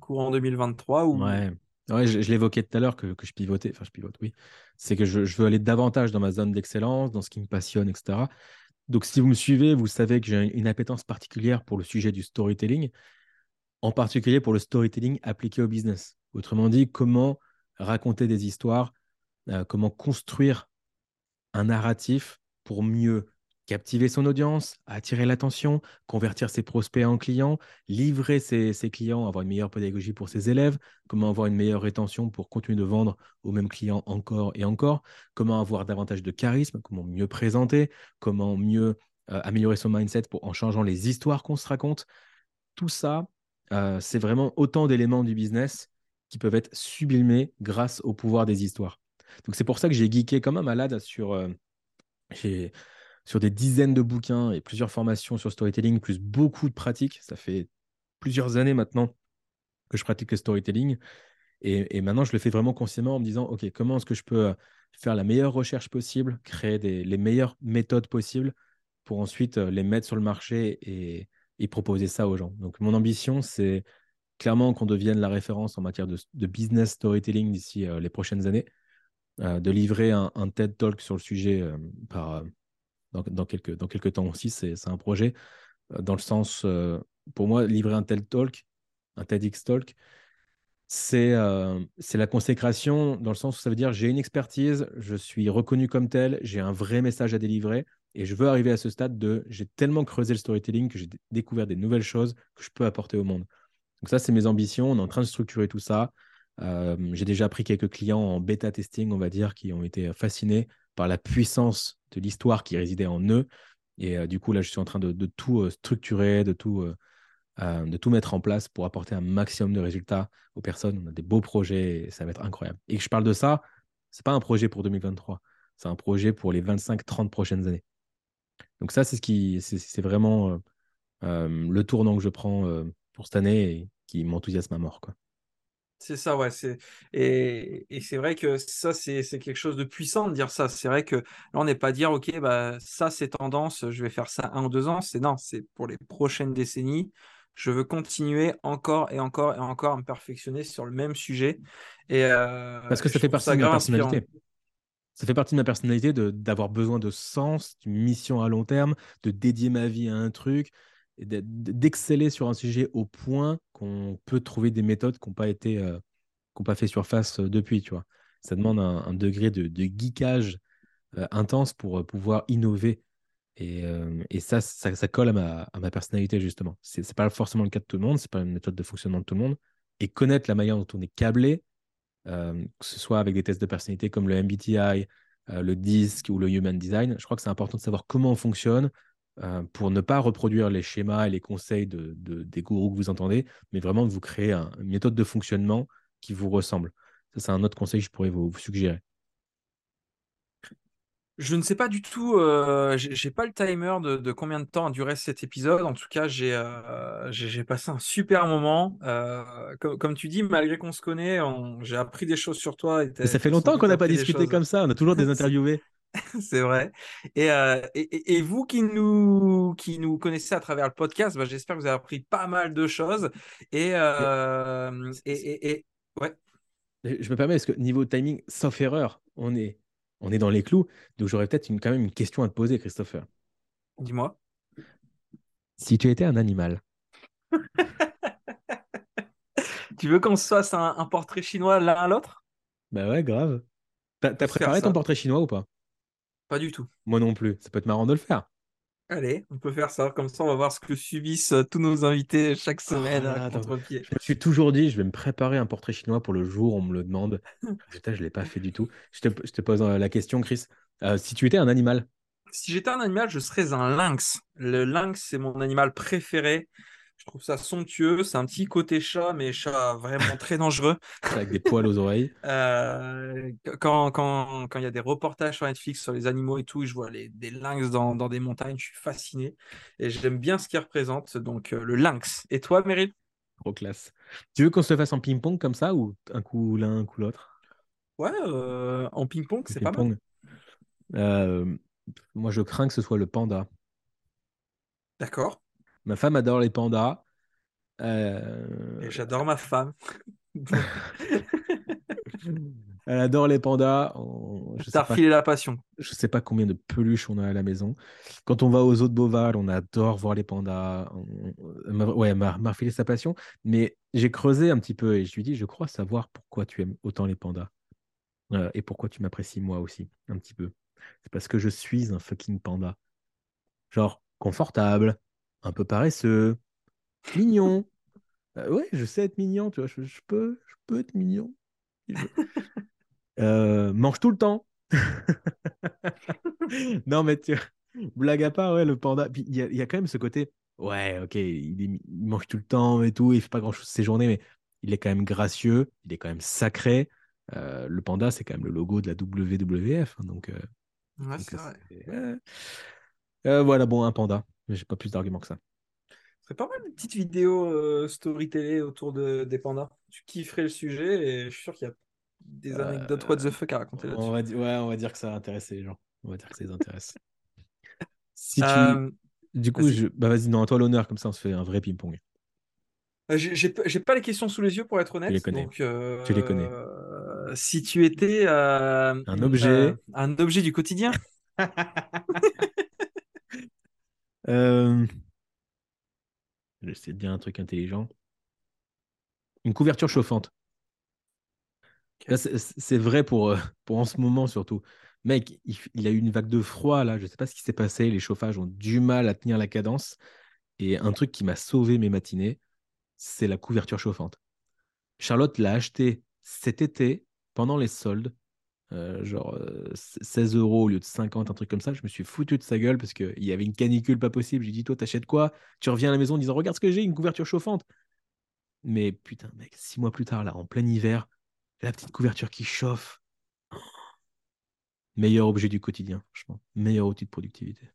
courant 2023 ou... Ouais, ouais je, l'évoquais tout à l'heure que, que, je pivotais. Enfin, je pivote, oui. C'est que je, je, veux aller davantage dans ma zone d'excellence, dans ce qui me passionne, etc. Donc, si vous me suivez, vous savez que j'ai une appétence particulière pour le sujet du storytelling en particulier pour le storytelling appliqué au business. Autrement dit, comment raconter des histoires, euh, comment construire un narratif pour mieux captiver son audience, attirer l'attention, convertir ses prospects en clients, livrer ses, clients, avoir une meilleure pédagogie pour ses élèves, comment avoir une meilleure rétention pour continuer de vendre aux mêmes clients encore et encore, comment avoir davantage de charisme, comment mieux présenter, comment mieux euh, améliorer son mindset en changeant les histoires qu'on se raconte. Tout ça, euh, c'est vraiment autant d'éléments du business qui peuvent être sublimés grâce au pouvoir des histoires. Donc c'est pour ça que j'ai geeké comme un malade sur, euh, sur des dizaines de bouquins et plusieurs formations sur storytelling, plus beaucoup de pratiques. Ça fait plusieurs années maintenant que je pratique le storytelling. Et, maintenant, je le fais vraiment consciemment en me disant, OK, comment est-ce que je peux faire la meilleure recherche possible, créer les meilleures méthodes possibles pour ensuite euh, les mettre sur le marché et, et proposer ça aux gens. Donc, mon ambition, c'est clairement qu'on devienne la référence en matière de, business storytelling d'ici euh, les prochaines années, euh, de livrer un, TED Talk sur le sujet euh, dans, quelques, dans quelques temps aussi. C'est un projet dans le sens, pour moi, livrer un TED Talk, un TEDx Talk, c'est la consécration dans le sens où ça veut dire j'ai une expertise, je suis reconnu comme tel, j'ai un vrai message à délivrer et je veux arriver à ce stade de j'ai tellement creusé le storytelling que j'ai découvert des nouvelles choses que je peux apporter au monde. Donc ça, c'est mes ambitions. On est en train de structurer tout ça. Euh, j'ai déjà pris quelques clients en bêta testing, on va dire, qui ont été fascinés par la puissance de l'histoire qui résidait en eux. Et euh, du coup, là, je suis en train de, tout euh, structurer, de tout, de tout mettre en place pour apporter un maximum de résultats aux personnes. On a des beaux projets et ça va être incroyable. Et que je parle de ça, ce n'est pas un projet pour 2023, c'est un projet pour les 25-30 prochaines années. Donc ça, c'est ce qui, c'est vraiment euh, euh, le tournant que je prends euh, pour cette année et qui m'enthousiasme à mort, quoi. C'est ça, ouais. C'est... Et, et c'est vrai que ça, c'est, quelque chose de puissant de dire ça. C'est vrai que là, on n'est pas dire, OK, bah, ça, c'est tendance, je vais faire ça un ou deux ans. C'est non, c'est pour les prochaines décennies. Je veux continuer encore et encore et encore à me perfectionner sur le même sujet. Et, Parce que ça fait partie de ma personnalité ça fait partie de ma personnalité d'avoir besoin de sens, d'une mission à long terme, de dédier ma vie à un truc, d'exceller sur un sujet au point qu'on peut trouver des méthodes qui n'ont pas euh, pas fait surface euh, depuis, tu vois. Ça demande un, degré de, geekage euh, intense pour pouvoir innover. Et, ça, ça, colle à ma, à ma personnalité, justement. Ce n'est pas forcément le cas de tout le monde, ce n'est pas une méthode de fonctionnement de tout le monde. Et connaître la manière dont on est câblé, euh, que ce soit avec des tests de personnalité comme le MBTI, euh, le DISC ou le Human Design. Je crois que c'est important de savoir comment on fonctionne euh, pour ne pas reproduire les schémas et les conseils de, des gourous que vous entendez, mais vraiment de vous créer une méthode de fonctionnement qui vous ressemble. Ça, c'est un autre conseil que je pourrais vous suggérer. Je ne sais pas du tout, euh, j'ai pas le timer de, combien de temps a duré cet épisode. En tout cas, j'ai euh, passé un super moment. Euh, comme, tu dis, malgré qu'on se connaît, j'ai appris des choses sur toi. Et ça fait longtemps qu'on n'a pas discuté comme ça. On a toujours des interviewés. C'est vrai. Et, et, vous qui nous, qui nous connaissez à travers le podcast, bah, j'espère que vous avez appris pas mal de choses. Et, et, et, ouais. Je me permets, parce que niveau timing, sauf erreur, on est on est dans les clous. Donc j'aurais peut-être quand même une question à te poser, Christopher. Dis-moi. Si tu étais un animal. tu veux qu'on se fasse un, portrait chinois l'un à l'autre? Bah ouais, grave. T'as préparé ton portrait chinois ou pas? Pas du tout. Moi non plus. Ça peut être marrant de le faire. Allez, on peut faire ça. Comme ça, on va voir ce que subissent euh, tous nos invités chaque ah, semaine à contre-pied. Je me suis toujours dit, je vais me préparer un portrait chinois pour le jour où on me le demande. Putain, je ne l'ai pas fait du tout. Je te, pose euh, la question, Chris. Euh, si tu étais un animal? Si j'étais un animal, je serais un lynx. Le lynx, c'est mon animal préféré. Je trouve ça somptueux. C'est un petit côté chat, mais chat vraiment très dangereux. Avec des poils aux oreilles. Euh, quand quand quand il y a des reportages sur Netflix sur les animaux et tout, je vois les, des lynx dans, dans des montagnes, je suis fasciné et j'aime bien ce qu'ils représentent. Donc euh, le lynx. Et toi, Meryl? Trop classe. Tu veux qu'on se le fasse en ping-pong comme ça ou un coup l'un, un coup l'autre? Ouais, euh, en ping-pong, c'est pas mal. Euh, moi, je crains que ce soit le panda. D'accord. Ma femme adore les pandas. Euh, Et j'adore ma femme. Elle adore les pandas. On- Je pas, refilé la passion. je sais pas combien de peluches on a à la maison. Quand on va aux eaux de Beauval, on adore voir les pandas. On- Ouais, elle m'a m'a refilé sa passion. Mais j'ai creusé un petit peu et je lui ai dit, je crois savoir pourquoi tu aimes autant les pandas. Euh, et pourquoi tu m'apprécies moi aussi, un petit peu. C'est parce que je suis un fucking panda. Genre, confortable, un peu paresseux, mignon. Euh, ouais, je sais être mignon, tu vois, je, je peux, je peux être mignon. Euh, mange tout le temps. Non, mais tu... blague à part, ouais, le panda. Puis il y, a- il y a quand même ce côté, ouais, ok, il, est- il mange tout le temps et tout, il fait pas grand-chose ses journées, mais il est quand même gracieux, il est quand même sacré. Euh, le panda, c'est quand même le logo de la WWF. hein, donc, euh, Ouais, donc, c'est vrai. Euh, voilà, bon, un panda. Mais j'ai pas plus d'arguments que ça. Ce serait pas mal une petite vidéo euh, story télé autour de, des pandas. Tu kifferais le sujet et je suis sûr qu'il y a des Euh, anecdotes what the fuck à raconter On là-dessus. va, di- ouais, on va dire que ça a intéressé les gens. On va dire que ça les intéresse. Si tu... Du coup, vas-y. je... bah, vas-y, non, à toi l'honneur, comme ça on se fait un vrai ping-pong. J'ai pas les questions sous les yeux pour être honnête. les connais. Donc, euh, Tu les connais. Si tu étais euh, Un objet. un objet du quotidien, Euh... J'essaie de dire un truc intelligent. Une couverture chauffante. C'est- vrai pour, euh, pour en ce moment surtout. Mec, il, il a eu une vague de froid là, je sais pas ce qui s'est passé, les chauffages ont du mal à tenir la cadence. Et un truc qui m'a sauvé mes matinées, c'est la couverture chauffante. Charlotte l'a acheté cet été pendant les soldes, euh, genre euh, 16 euros au lieu de 50, un truc comme ça. Je me suis foutu de sa gueule parce qu'il y avait une canicule pas possible. J'ai dit, toi, t'achètes quoi? Tu reviens à la maison en disant, regarde ce que j'ai, une couverture chauffante. Mais putain, mec, six mois plus tard, là, en plein hiver, la petite couverture qui chauffe. Meilleur objet du quotidien, franchement. Meilleur outil de productivité.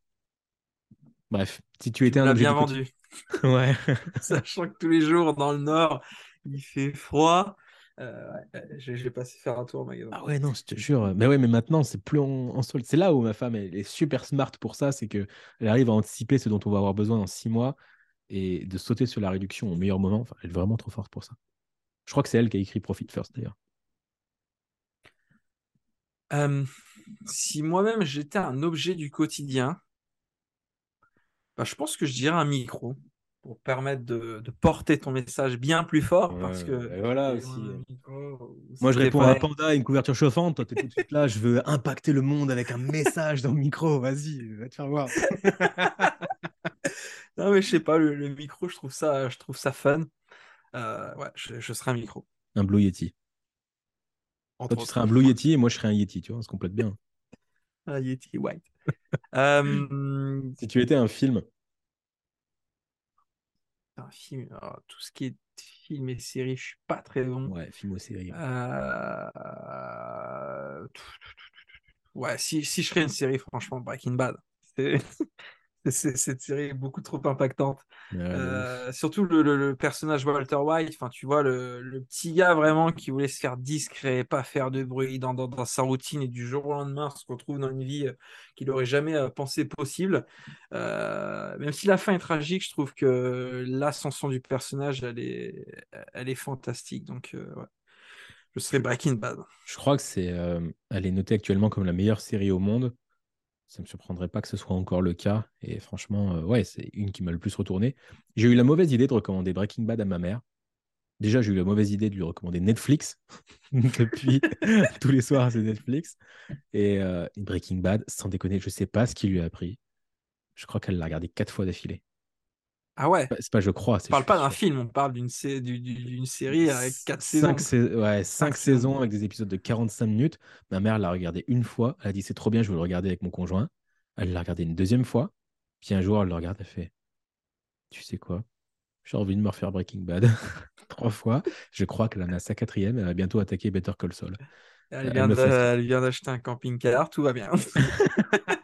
Bref, si tu étais un objet bien du vendu. Ouais. Sachant que tous les jours dans le nord, il fait froid. Euh, ouais, je, je vais passer faire un tour au magasin. Ah ouais, non, je te jure. Mais ouais, mais maintenant, c'est plus en, en solde. C'est là où ma femme, elle est super smart pour ça. C'est qu'elle arrive à anticiper ce dont on va avoir besoin dans six mois et de sauter sur la réduction au meilleur moment. Enfin, elle est vraiment trop forte pour ça. Je crois que c'est elle qui a écrit Profit First d'ailleurs. Euh, si moi-même j'étais un objet du quotidien, bah, je pense que je dirais un micro pour permettre de, de porter ton message bien plus fort parce que et voilà aussi. micro, Moi, je réponds à panda et une couverture chauffante. Toi, t'es tout de suite là. Je veux impacter le monde avec un message dans le micro. Vas-y, va te faire voir. Non mais je sais pas, le, le micro, je trouve ça, je trouve ça fun. Euh, ouais, je, je serais un micro. Un Blue Yeti. entre Toi, tu autres. serais un Blue Yeti et moi, je serais un Yeti. Tu vois, on se complète bien. Un Yeti White. Euh, Si tu étais un film, film, tout ce qui est film et série, je suis pas très bon. ouais, film ou série. Euh, Ouais, si, si je serais une série, franchement, Breaking Bad. Cette série est beaucoup trop impactante. Euh, surtout le, le- le personnage Walter White, enfin, tu vois, le, le petit gars vraiment qui voulait se faire discret, pas faire de bruit dans, dans, dans sa routine et du jour au lendemain se retrouve dans une vie euh, qu'il n'aurait jamais euh, pensé possible. Euh, même si la fin est tragique, je trouve que l'ascension du personnage, elle est, elle est fantastique. Donc, euh, ouais. je serais Breaking Bad. Je crois que c'est, elle est notée actuellement comme la meilleure série au monde. Ça ne me surprendrait pas que ce soit encore le cas. Et franchement, euh, ouais, c'est une qui m'a le plus retourné. J'ai eu la mauvaise idée de recommander Breaking Bad à ma mère. Déjà, j'ai eu la mauvaise idée de lui recommander Netflix. Depuis, tous les soirs, c'est Netflix. Et euh, Breaking Bad, sans déconner, je sais pas ce qu'il lui a appris. Je crois qu'elle l'a regardé quatre fois d'affilée. Ah ouais. C'est pas je crois. On parle pas d'un film, on parle d'une sé- du- du- d'une série avec quatre saisons. Cinq, sais- ouais, cinq Cinq saisons saisons. avec des épisodes de 45 minutes. Ma mère l'a regardé une fois. Elle a dit c'est trop bien, je veux le regarder avec mon conjoint. Elle l'a regardé une deuxième fois. Puis un jour, elle le regarde, elle fait Tu sais quoi? J'ai envie de me refaire Breaking Bad trois fois. Je crois qu'elle en a sa quatrième. Elle va bientôt attaquer Better Call Saul. Elle vient d'acheter un camping-car, tout va bien.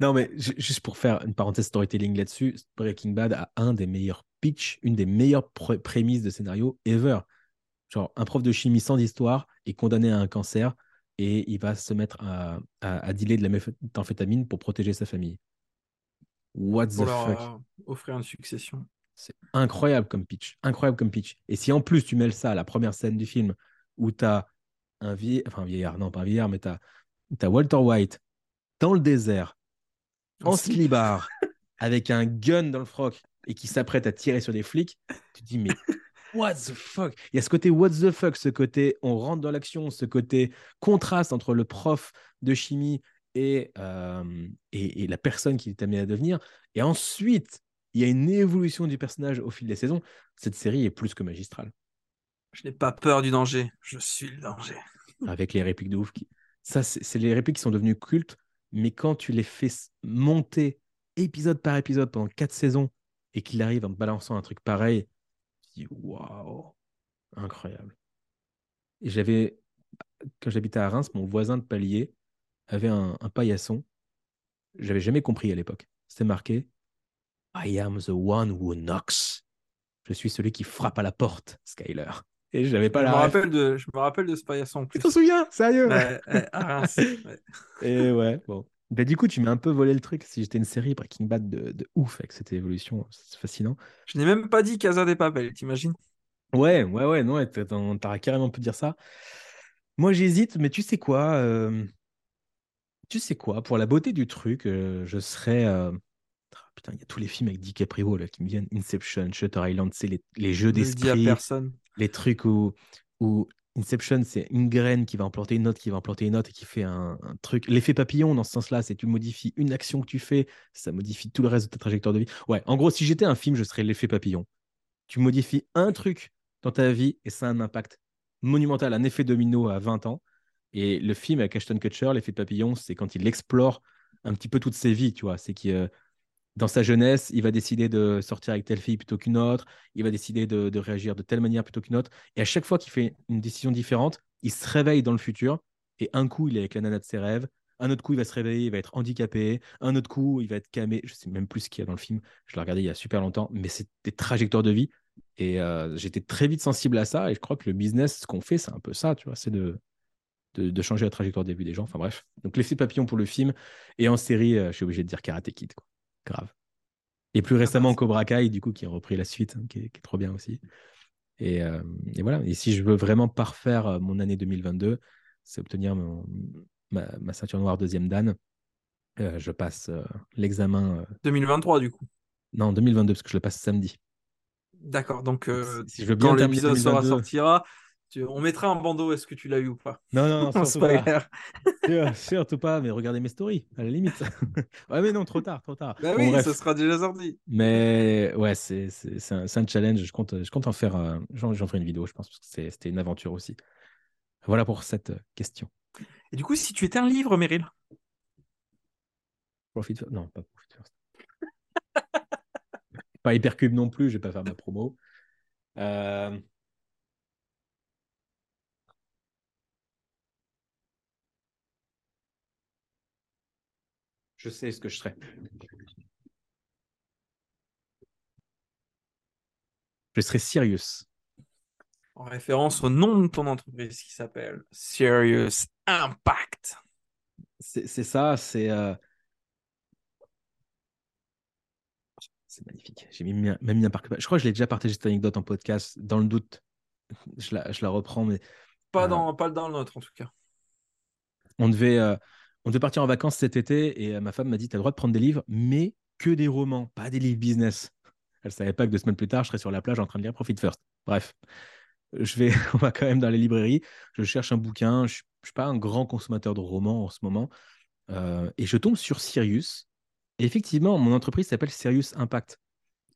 Non, mais ju- juste pour faire une parenthèse storytelling là-dessus, Breaking Bad a un des meilleurs pitchs, une des meilleures pr- prémices de scénario ever. Genre, un prof de chimie sans histoire est condamné à un cancer et il va se mettre à, à, à dealer de la méthamphétamine pour protéger sa famille. What the leur fuck? euh, offrir une succession. C'est incroyable comme pitch. Incroyable comme pitch. Et si en plus tu mêles ça à la première scène du film où tu as un vieillard, enfin un vieillard, non pas un vieillard, mais tu as, Walter White dans le désert, en slibard, avec un gun dans le froc et qui s'apprête à tirer sur des flics, tu te dis mais what the fuck? Il y a ce côté what the fuck, ce côté on rentre dans l'action, ce côté contraste entre le prof de chimie et, euh, et, et la personne qui est amenée à devenir. Et ensuite, il y a une évolution du personnage au fil des saisons. Cette série est plus que magistrale, Je n'ai pas peur du danger, je suis le danger. avec les répliques de ouf. Qui... Ça, c'est les répliques qui sont devenues cultes, mais quand tu les fais monter épisode par épisode pendant quatre saisons et qu'il arrive en balançant un truc pareil, tu dis waouh, incroyable. Et j'avais, quand j'habitais à Reims, mon voisin de palier avait un, un paillasson. J'avais jamais compris à l'époque. C'était marqué I am the one who knocks. Je suis celui qui frappe à la porte, Skyler. Et je n'avais pas Je me, la ref. rappelle de, je me rappelle de ce paillasson en Tu t'en souviens? Sérieux? Ouais, ouais, à Reims, ouais. Et ouais, bon. Bah, du coup, tu m'as un peu volé le truc. Si j'étais une série Breaking Bad de, de ouf avec cette évolution, c'est fascinant. Je n'ai même pas dit Casa des Papel, t'imagines? Ouais, ouais, ouais, non, ouais, t'as- carrément pu dire ça. Moi, j'hésite, mais tu sais quoi euh, Tu sais quoi Pour la beauté du truc, euh, je serais. euh, ah, putain, il y a tous les films avec DiCaprio là, qui me viennent. Inception, Shutter Island, c'est les, les jeux Ne le dis à d'esprit, personne. Les trucs où, Inception, c'est une graine qui va en planter une autre, qui va en planter une autre et qui fait un, truc. L'effet papillon, dans ce sens-là, c'est tu modifies une action que tu fais, ça modifie tout le reste de ta trajectoire de vie. Ouais, en gros, si j'étais un film, je serais l'effet papillon. Tu modifies un truc dans ta vie et ça a un impact monumental, un effet domino à 20 ans. Et le film avec Ashton Kutcher, l'effet papillon, c'est quand il explore un petit peu toutes ses vies, tu vois. C'est que euh, dans sa jeunesse, il va décider de sortir avec telle fille plutôt qu'une autre, il va décider de, réagir de telle manière plutôt qu'une autre. Et à chaque fois qu'il fait une décision différente, il se réveille dans le futur. Et un coup, il est avec la nana de ses rêves. Un autre coup, il va se réveiller, il va être handicapé. Un autre coup, il va être camé. Je sais même plus ce qu'il y a dans le film. Je l'ai regardé il y a super longtemps, mais c'est des trajectoires de vie. Et euh, j'étais très vite sensible à ça. Et je crois que le business, ce qu'on fait, c'est un peu ça, tu vois, c'est de, changer la trajectoire de vie des gens. Enfin bref. Donc l'effet papillon pour le film. Et en série, euh, je suis obligé de dire Karate Kid. Grave. Et plus récemment, Cobra Kai, du coup, qui a repris la suite, hein, qui, est, qui est trop bien aussi. Et, euh, et voilà. Et si je veux vraiment parfaire euh, mon année 2022, c'est obtenir mon- ma, ma ceinture noire deuxième dan. Euh, je passe euh, l'examen. euh, 2023 du coup. non, 2022, parce que je le passe samedi. D'accord, donc Si je veux bien quand l'épisode sera 2022. sortira, on mettra un bandeau, est-ce que tu l'as eu ou pas? Non, non, non, surtout pas. Surtout pas, mais regardez mes stories, à la limite. ouais, mais non, trop tard, trop tard. Bah Bon, oui, ça sera déjà sorti. Mais ouais, c'est un, challenge. Je compte, je compte en faire. euh, J'en ferai une vidéo, je pense, parce que c'était une aventure aussi. Voilà pour cette euh, question. Et du coup, si tu étais un livre, Meryl, Profit first- Non, pas Profit First. pas Hypercube non plus, je vais pas faire ma promo. Euh, Je sais ce que je serais. Je serais Sirius. en référence au nom de ton entreprise qui s'appelle Serious Impact. C'est ça, c'est. euh, C'est magnifique. J'ai même mis un parc. Je crois que je l'ai déjà partagé cette anecdote en podcast. Dans le doute, je la, je la reprends. Mais Pas, Ah. dans, pas dans le nôtre, en tout cas. on devait, euh, on devait partir en vacances cet été et euh, ma femme m'a dit Tu as le droit de prendre des livres, mais que des romans, pas des livres business. Elle savait pas que deux semaines plus tard, je serais sur la plage en train de lire Profit First. Bref, je vais, on va quand même dans les librairies. Je cherche un bouquin. Je ne suis pas un grand consommateur de romans en ce moment. Euh, et je tombe sur Sirius. Effectivement, mon entreprise s'appelle Sirius Impact.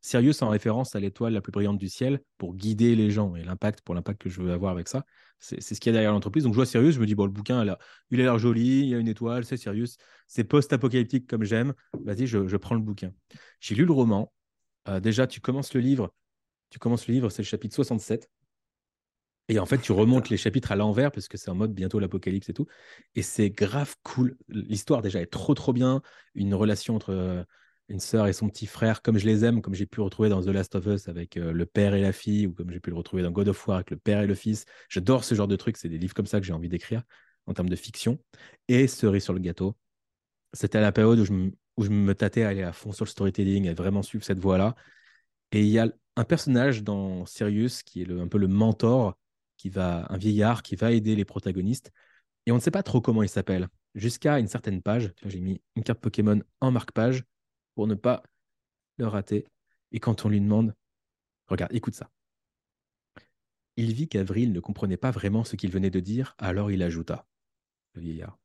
Sirius en référence à l'étoile la plus brillante du ciel pour guider les gens et l'impact pour l'impact que je veux avoir avec ça. C'est ce qu'il y a derrière l'entreprise. Donc je vois Sirius, je me dis, bon, le bouquin, il a l'air joli, il y a une étoile, c'est Sirius, c'est post-apocalyptique comme j'aime. Vas-y, je, je prends le bouquin. J'ai lu le roman Euh, déjà, tu commences le livre. Tu commences le livre, c'est le chapitre 67. Et en fait, tu remontes les chapitres à l'envers parce que c'est en mode bientôt l'apocalypse et tout. Et c'est grave cool. L'histoire déjà est trop trop bien. Une relation entre euh, une sœur et son petit frère, comme je les aime, comme j'ai pu retrouver dans The Last of Us avec euh, le père et la fille, ou comme j'ai pu le retrouver dans God of War avec le père et le fils. J'adore ce genre de trucs. C'est des livres comme ça que j'ai envie d'écrire en termes de fiction. Et cerise sur le gâteau. C'était à la période où je, me, où je me tâtais à aller à fond sur le storytelling, à vraiment suivre cette voie-là. Et il y a un personnage dans Sirius qui est un peu le mentor qui va, un vieillard qui va aider les protagonistes. Et on ne sait pas trop comment il s'appelle. Jusqu'à une certaine page, j'ai mis une carte Pokémon en marque-page pour ne pas le rater. Et quand on lui demande, regarde, écoute ça. Il vit qu'Avril ne comprenait pas vraiment ce qu'il venait de dire, alors il ajouta, le vieillard.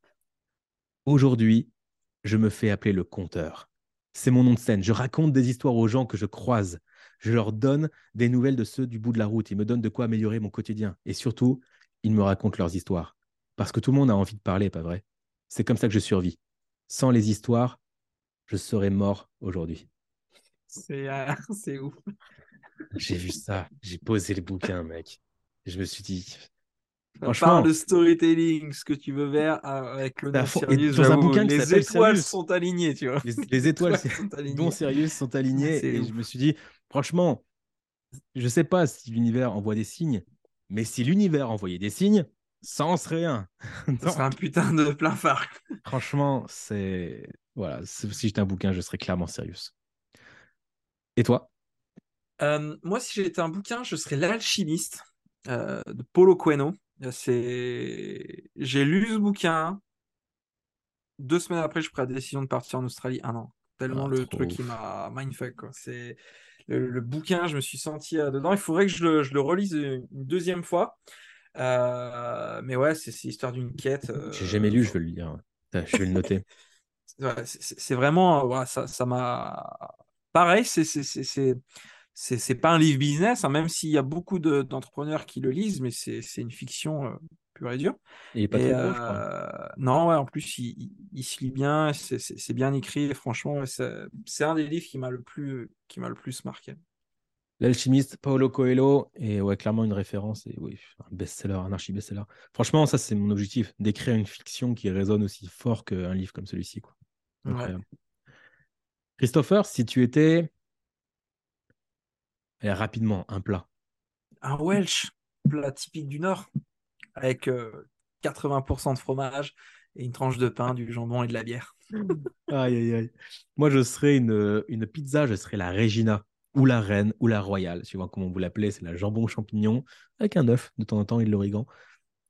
Aujourd'hui, je me fais appeler le conteur. C'est mon nom de scène. Je raconte des histoires aux gens que je croise. Je leur donne des nouvelles de ceux du bout de la route. Ils me donnent de quoi améliorer mon quotidien. Et surtout, ils me racontent leurs histoires. Parce que tout le monde a envie de parler, pas vrai? C'est comme ça que je survis. Sans les histoires, je serais mort aujourd'hui. C'est euh, ouf. J'ai vu ça. J'ai posé le bouquin, mec. Je me suis dit, Franchement, de storytelling, ce que tu veux faire euh, avec le nom dans un bouquin les étoiles sont alignées, tu vois. Les, étoiles, sont alignées. dont Sirius sont alignées. et je me suis dit, franchement, je sais pas si l'univers envoie des signes, mais si l'univers envoyait des signes, ça en serait un. Ça serait un putain de plein phare. Franchement, c'est. Voilà, si j'étais un bouquin, je serais clairement Sirius. Et toi? Euh, Moi, si j'étais un bouquin, je serais L'Alchimiste euh, de Paulo Coelho. C'est... J'ai lu ce bouquin. Deux semaines après, je prends la décision de partir en Australie. Un an. Tellement ah, le truc qui m'a mindfuck. Quoi. C'est le, bouquin, je me suis senti euh, dedans. Il faudrait que je le, je le relise une deuxième fois. Euh, mais ouais, c'est l'histoire d'une quête. J'ai jamais lu, je vais le lire. Je vais le noter. c'est vraiment. ça m'a. Pareil, c'est c'est pas un livre business, hein, même s'il y a beaucoup d'entrepreneurs qui le lisent, mais c'est une fiction euh, pure et dure. Il est pas trop je crois. Euh, non, ouais, en plus, il, il, se lit bien, c'est bien écrit, et franchement, c'est un des livres qui m'a le, plus, qui le plus marqué. L'alchimiste, Paolo Coelho, et ouais, clairement une référence, et oui, un best-seller, un archi-best-seller. Franchement, ça, c'est mon objectif, d'écrire une fiction qui résonne aussi fort qu'un livre comme celui-ci. Christopher, si tu étais rapidement, un plat. Un Welsh, plat typique du Nord, avec 80% euh, de fromage et une tranche de pain, du jambon et de la bière. aïe, aïe, aïe. Moi, je serais une, une pizza, je serais la Regina, ou la Reine, ou la Royale, suivant comment vous l'appelez. C'est la jambon champignon, avec un œuf, de temps en temps, et de l'origan.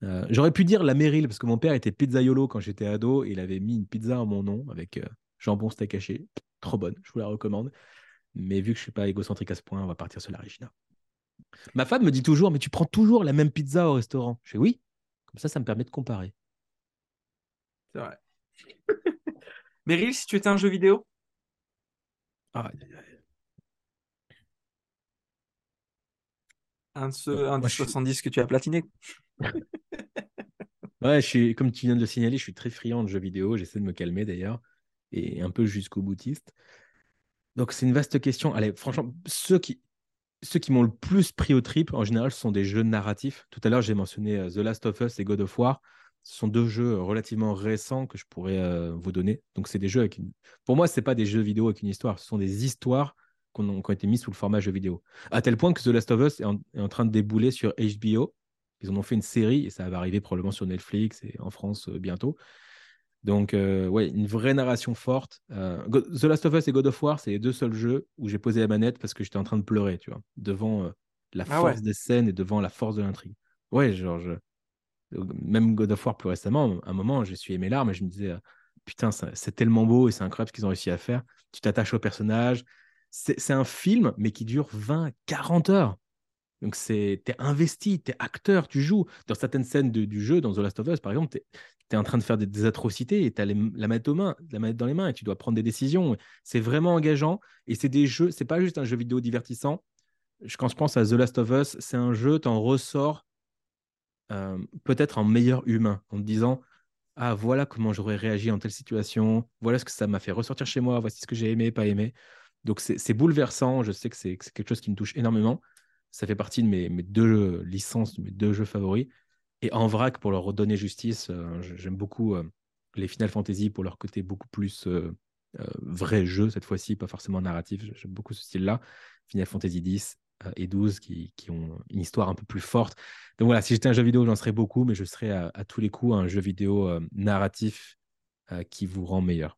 Euh, j'aurais pu dire la Meryl, parce que mon père était pizzaiolo quand j'étais ado, et il avait mis une pizza en mon nom, avec euh, jambon steak haché. Trop bonne, je vous la recommande. Mais vu que je suis pas égocentrique à ce point, on va partir sur la Regina. Ma femme me dit toujours, mais tu prends toujours la même pizza au restaurant? Je fais oui. Comme ça, ça me permet de comparer. C'est vrai. Meryl, si tu étais un jeu vidéo? Ah, Un, un des 70 que tu as platiné Ouais, je suis, comme tu viens de le signaler, je suis très friand de jeux vidéo. J'essaie de me calmer d'ailleurs. Et un peu jusqu'au boutiste. Donc, c'est une vaste question. Allez, franchement, ceux qui, ceux qui m'ont le plus pris au trip, en général, ce sont des jeux narratifs. Tout à l'heure, j'ai mentionné euh, The Last of Us et God of War. Ce sont deux jeux relativement récents que je pourrais euh, vous donner. Donc, c'est des jeux avec une... Pour moi, ce pas des jeux vidéo avec une histoire. Ce sont des histoires qui ont, été mises sous le format jeu vidéo. À tel point que The Last of Us est en, train de débouler sur HBO. Ils en ont fait une série et ça va arriver probablement sur Netflix et en France euh, bientôt. Donc, euh, ouais, une vraie narration forte. Euh, The Last of Us et God of War, c'est les deux seuls jeux où j'ai posé la manette parce que j'étais en train de pleurer, tu vois, devant la ah force des scènes et devant la force de l'intrigue. Ouais, genre, même God of War plus récemment, à un moment, j'ai suivi mes larmes et je me disais, putain, c'est tellement beau et c'est incroyable ce qu'ils ont réussi à faire. Tu t'attaches au personnage. C'est un film, mais qui dure 20, 40 heures. Donc, tu es investi, tu es acteur, tu joues. Dans certaines scènes du jeu, dans The Last of Us, par exemple, tu es, en train de faire des, atrocités et tu as la manette la manette dans les mains et tu dois prendre des décisions. C'est vraiment engageant. Et c'est des jeux, c'est pas juste un jeu vidéo divertissant. Quand je pense à The Last of Us, c'est un jeu, tu en ressors euh, peut-être en meilleur humain, en te disant Ah, voilà comment j'aurais réagi en telle situation, voilà ce que ça m'a fait ressortir chez moi, voici ce que j'ai aimé, pas aimé. Donc c'est bouleversant. Je sais que c'est quelque chose qui me touche énormément. Ça fait partie de mes, deux licences, de mes deux jeux favoris. Et en vrac, pour leur redonner justice, euh, j'aime beaucoup euh, les Final Fantasy pour leur côté beaucoup plus euh, vrai jeu cette fois-ci, pas forcément narratif. J'aime beaucoup ce style-là. Final Fantasy X et 12 qui, ont une histoire un peu plus forte. Donc voilà, si j'étais un jeu vidéo, j'en serais beaucoup, mais je serais à, tous les coups un jeu vidéo narratif qui vous rend meilleur.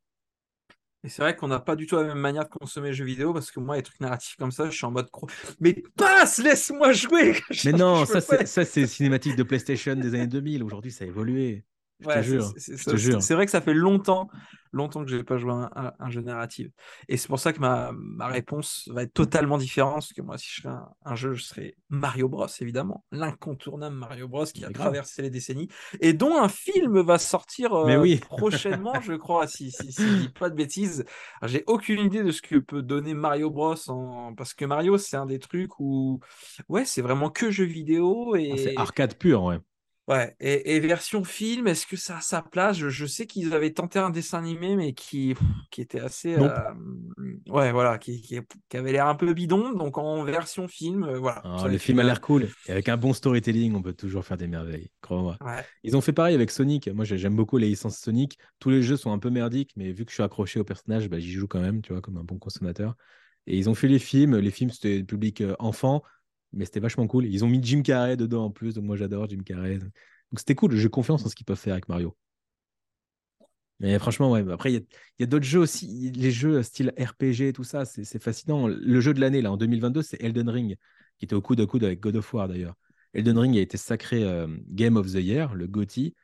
Et c'est vrai qu'on n'a pas du tout la même manière de consommer les jeux vidéo parce que moi, les trucs narratifs comme ça, je suis en mode gros. Mais passe, laisse-moi jouer Mais non, ça c'est cinématique de PlayStation des années 2000. Aujourd'hui, ça a évolué. C'est vrai que ça fait longtemps, longtemps que je n'ai pas joué à un, jeu narratif. Et c'est pour ça que ma, ma, réponse va être totalement différente. Parce que moi, si je serais un, jeu, je serais Mario Bros, évidemment. L'incontournable Mario Bros qui a traversé les décennies. Et dont un film va sortir euh, prochainement, je crois, si, si, si, je dis pas de bêtises. J'ai aucune idée de ce que peut donner Mario Bros. En... Parce que Mario, c'est un des trucs où, ouais, c'est vraiment que jeu vidéo. Et... Ah, c'est arcade pur, ouais. Ouais, et, version film, est-ce que ça a sa place? Je, sais qu'ils avaient tenté un dessin animé, mais qui, qui était assez. Euh, ouais, voilà, qui, qui, avait l'air un peu bidon. Donc en version film, euh, voilà. Ah, le film a l'air cool. Et avec un bon storytelling, on peut toujours faire des merveilles, crois-moi. Ils ont fait pareil avec Sonic. Moi, j'aime beaucoup les licences Sonic. Tous les jeux sont un peu merdiques, mais vu que je suis accroché au personnage, bah, j'y joue quand même, tu vois, comme un bon consommateur. Et ils ont fait les films. Les films, c'était public euh, enfant mais c'était vachement cool. Ils ont mis Jim Carrey dedans en plus, donc moi j'adore Jim Carrey. Donc c'était cool, j'ai confiance en ce qu'ils peuvent faire avec Mario. Mais franchement, ouais, après, il y a, d'autres jeux aussi, les jeux style RPG tout ça, c'est fascinant. Le jeu de l'année, là, en 2022, c'est Elden Ring, qui était au coude à coude avec God of War d'ailleurs. Elden Ring a été sacré euh, Game of the Year, le GOTY,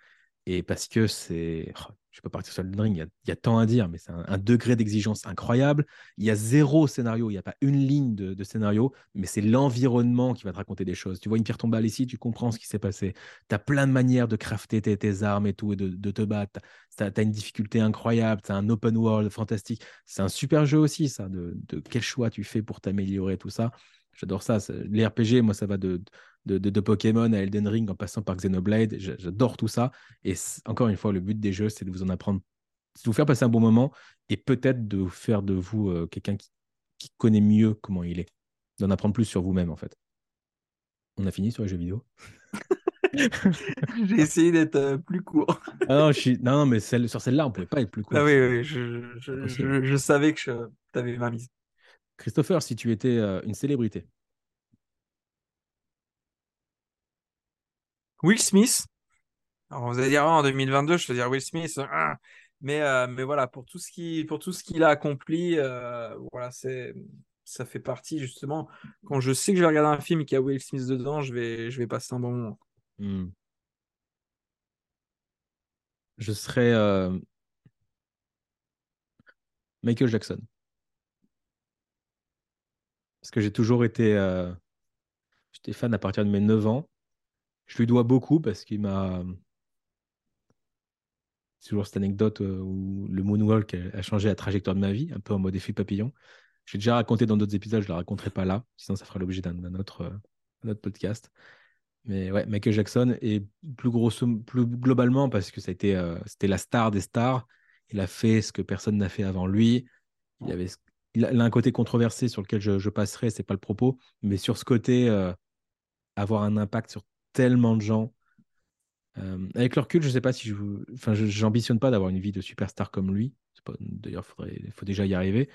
et parce que c'est. Oh, je peux partir sur le ring, il y, a, tant à dire, mais c'est un, degré d'exigence incroyable. Il y a zéro scénario, il n'y a pas une ligne de, scénario, mais c'est l'environnement qui va te raconter des choses. Tu vois une pierre tomber ici, tu comprends ce qui s'est passé. Tu as plein de manières de crafter tes, armes et tout, et de, te battre. Tu as, une difficulté incroyable, tu as un open world fantastique. C'est un super jeu aussi, ça, de, de quel choix tu fais pour t'améliorer, tout ça. J'adore ça. Les RPG, moi, ça va de, de, Pokémon à Elden Ring en passant par Xenoblade. J'adore tout ça. Et encore une fois, le but des jeux, c'est de vous en apprendre, de vous faire passer un bon moment et peut-être de faire de vous euh, quelqu'un qui, connaît mieux comment il est. D'en apprendre plus sur vous-même, en fait. On a fini sur les jeux vidéo? J'ai essayé d'être euh, plus court. ah non, je suis... non, mais sur celle-là, on ne pouvait pas être plus court. Ah oui, oui, je, je savais que tu avais ma mise. Christopher, si tu étais euh, une célébrité. Will Smith. Alors, vous allez dire en 2022, je vais dire Will Smith. Hein. mais, euh, mais voilà, pour tout ce qu'il a accompli, euh, voilà, ça fait partie justement. Quand je sais que je vais regarder un film qui a Will Smith dedans, je vais, passer un bon moment. Hmm. Je serais Michael Jackson. Parce que j'ai toujours été. Euh, j'étais fan à partir de mes 9 ans. Je lui dois beaucoup parce qu'il m'a. C'est toujours cette anecdote euh, où le moonwalk a changé la trajectoire de ma vie, un peu en mode effet papillon. J'ai déjà raconté dans d'autres épisodes, je ne la raconterai pas là, sinon ça fera l'objet d'un autre, euh, podcast. Mais ouais, Michael Jackson, et plus, grosso, plus globalement, parce que été, c'était la star des stars, il a fait ce que personne n'a fait avant lui. Il avait il a, un côté controversé sur lequel je, passerai, c'est pas le propos, mais sur ce côté, euh, avoir un impact sur tellement de gens. Euh, avec le recul, je sais pas si je, enfin, j'ambitionne pas d'avoir une vie de superstar comme lui. D'ailleurs, il faut déjà y arriver.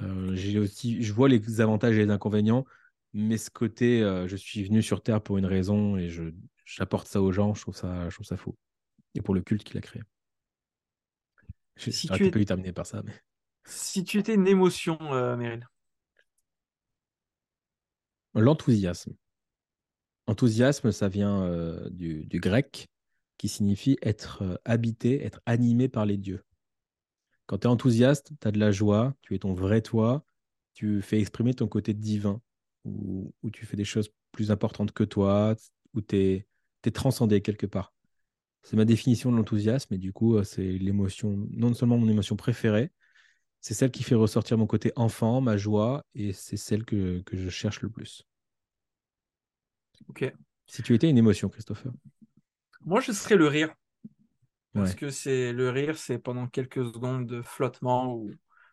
Euh, j'ai aussi, je vois les avantages et les inconvénients, mais ce côté, je suis venu sur Terre pour une raison et je, j'apporte ça aux gens, je trouve ça, je trouve ça faux. Et pour le culte qu'il a créé. Je si tu es... pas terminé par ça, mais. Si tu étais une émotion, euh, Meryl? L'enthousiasme. Enthousiasme, ça vient euh, du, grec qui signifie être euh, habité, être animé par les dieux. Quand tu es enthousiaste, tu as de la joie, tu es ton vrai toi, tu fais exprimer ton côté divin, ou, tu fais des choses plus importantes que toi, ou tu es, es, transcendé quelque part. C'est ma définition de l'enthousiasme, et du coup, c'est l'émotion, non seulement mon émotion préférée, c'est celle qui fait ressortir mon côté enfant, ma joie, et c'est celle que, je cherche le plus. Ok. Si tu étais une émotion, Christopher Moi, je serais le rire. Parce que c'est le rire, c'est pendant quelques secondes de flottement où,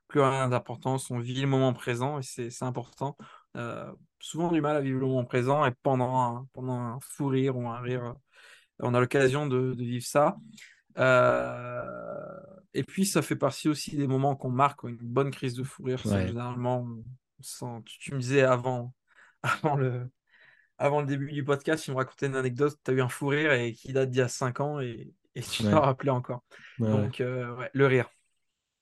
plus rien d'importance. On vit le moment présent et c'est important. Euh, souvent du mal à vivre le moment présent et pendant un, pendant un fou rire ou un rire, on a l'occasion de, vivre ça. Euh, et puis, ça fait partie aussi des moments qu'on marque, une bonne crise de fou rire. Généralement, tu, me disais avant, avant, le, avant le début du podcast, tu me racontais une anecdote, tu as eu un fou rire et qui date d'il y a 5 ans et, tu t'en rappelais encore. Donc, euh, le rire.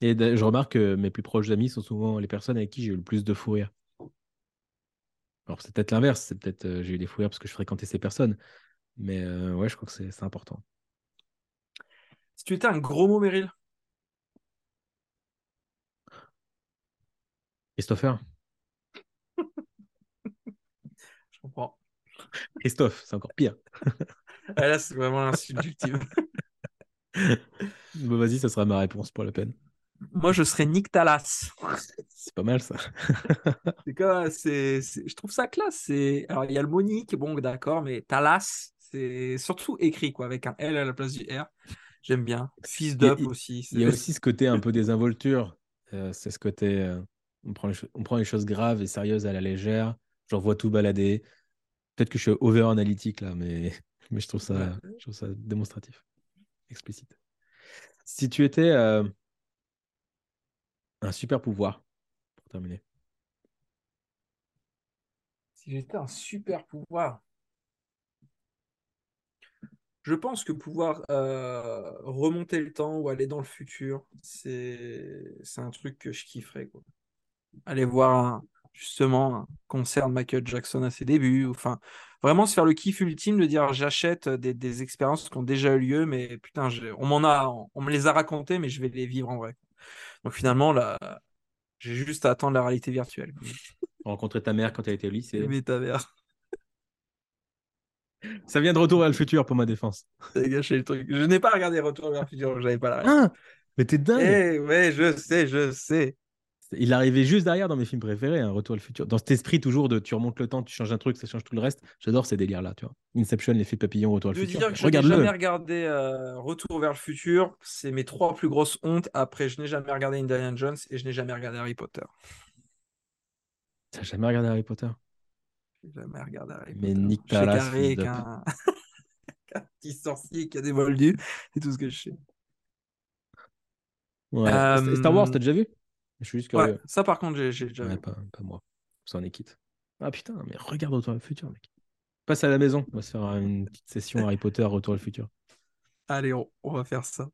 Et je remarque que mes plus proches amis sont souvent les personnes avec qui j'ai eu le plus de fou rire. Alors, c'est peut-être l'inverse, c'est peut-être euh, j'ai eu des fous rires parce que je fréquentais ces personnes. Mais euh, ouais, je crois que c'est important. Si tu étais un gros mot, Meryl? Christopher Je comprends. Christophe, c'est encore pire. Ah, là, c'est vraiment l'insulte ultime. bon, vas-y, ça sera ma réponse pour la peine. Moi, je serais Nick Talas. C'est pas mal ça. c'est, je trouve ça classe. Alors, il y a le Monique, bon, d'accord, mais Talas, c'est surtout écrit, quoi, avec un L à la place du R. J'aime bien. Fils d'up aussi. Il y a aussi ce côté un peu désinvolture. Euh, c'est ce côté. Euh, on, prend les on prend les choses graves et sérieuses à la légère. J'en vois tout balader. Peut-être que je suis over analytique là, mais, mais je, trouve ça, je trouve ça démonstratif, explicite. Si tu étais euh, un super pouvoir, pour terminer. Si j'étais un super pouvoir. Je pense que pouvoir euh, remonter le temps ou aller dans le futur, c'est un truc que je kifferais. Quoi. Aller voir un concert de Michael Jackson à ses débuts. Enfin, vraiment se faire le kiff ultime de dire j'achète des, expériences qui ont déjà eu lieu, mais putain, on m'en a, on me les a racontées, mais je vais les vivre en vrai. Donc finalement, là, j'ai juste à attendre la réalité virtuelle. Rencontrer ta mère quand elle était au lycée. Mais ta mère. Ça vient de Retour vers le futur pour ma défense. gâché le truc. Je n'ai pas regardé Retour vers le futur, j'avais pas la ah, Mais t'es dingue. Eh, ouais, je sais, je sais. Il arrivait juste derrière dans mes films préférés, un hein, Retour vers le futur. Dans cet esprit toujours de tu remontes le temps, tu changes un truc, ça change tout le reste. J'adore ces délires-là, tu vois. Inception, l'effet papillon, Retour vers le futur. Dire que je n'ai jamais regardé euh, Retour vers le futur. C'est mes trois plus grosses hontes. Après, je n'ai jamais regardé Indiana Jones et je n'ai jamais regardé Harry Potter. T'as jamais regardé Harry Potter? Jamais regardé Harry Mais Nick Talas, avec un... un petit sorcier qui a des moldus, c'est tout ce que je sais. Ouais. Euh, Star Wars, t'as déjà vu? Je suis juste curieux. Ouais, ça par contre, j'ai déjà vu. Pas, pas, moi. Ça en est quitte. Ah putain, mais regarde Retour le futur, mec. Passe à la maison, on va se faire une petite session Harry Potter, Retour le futur. Allez, on, on va faire ça.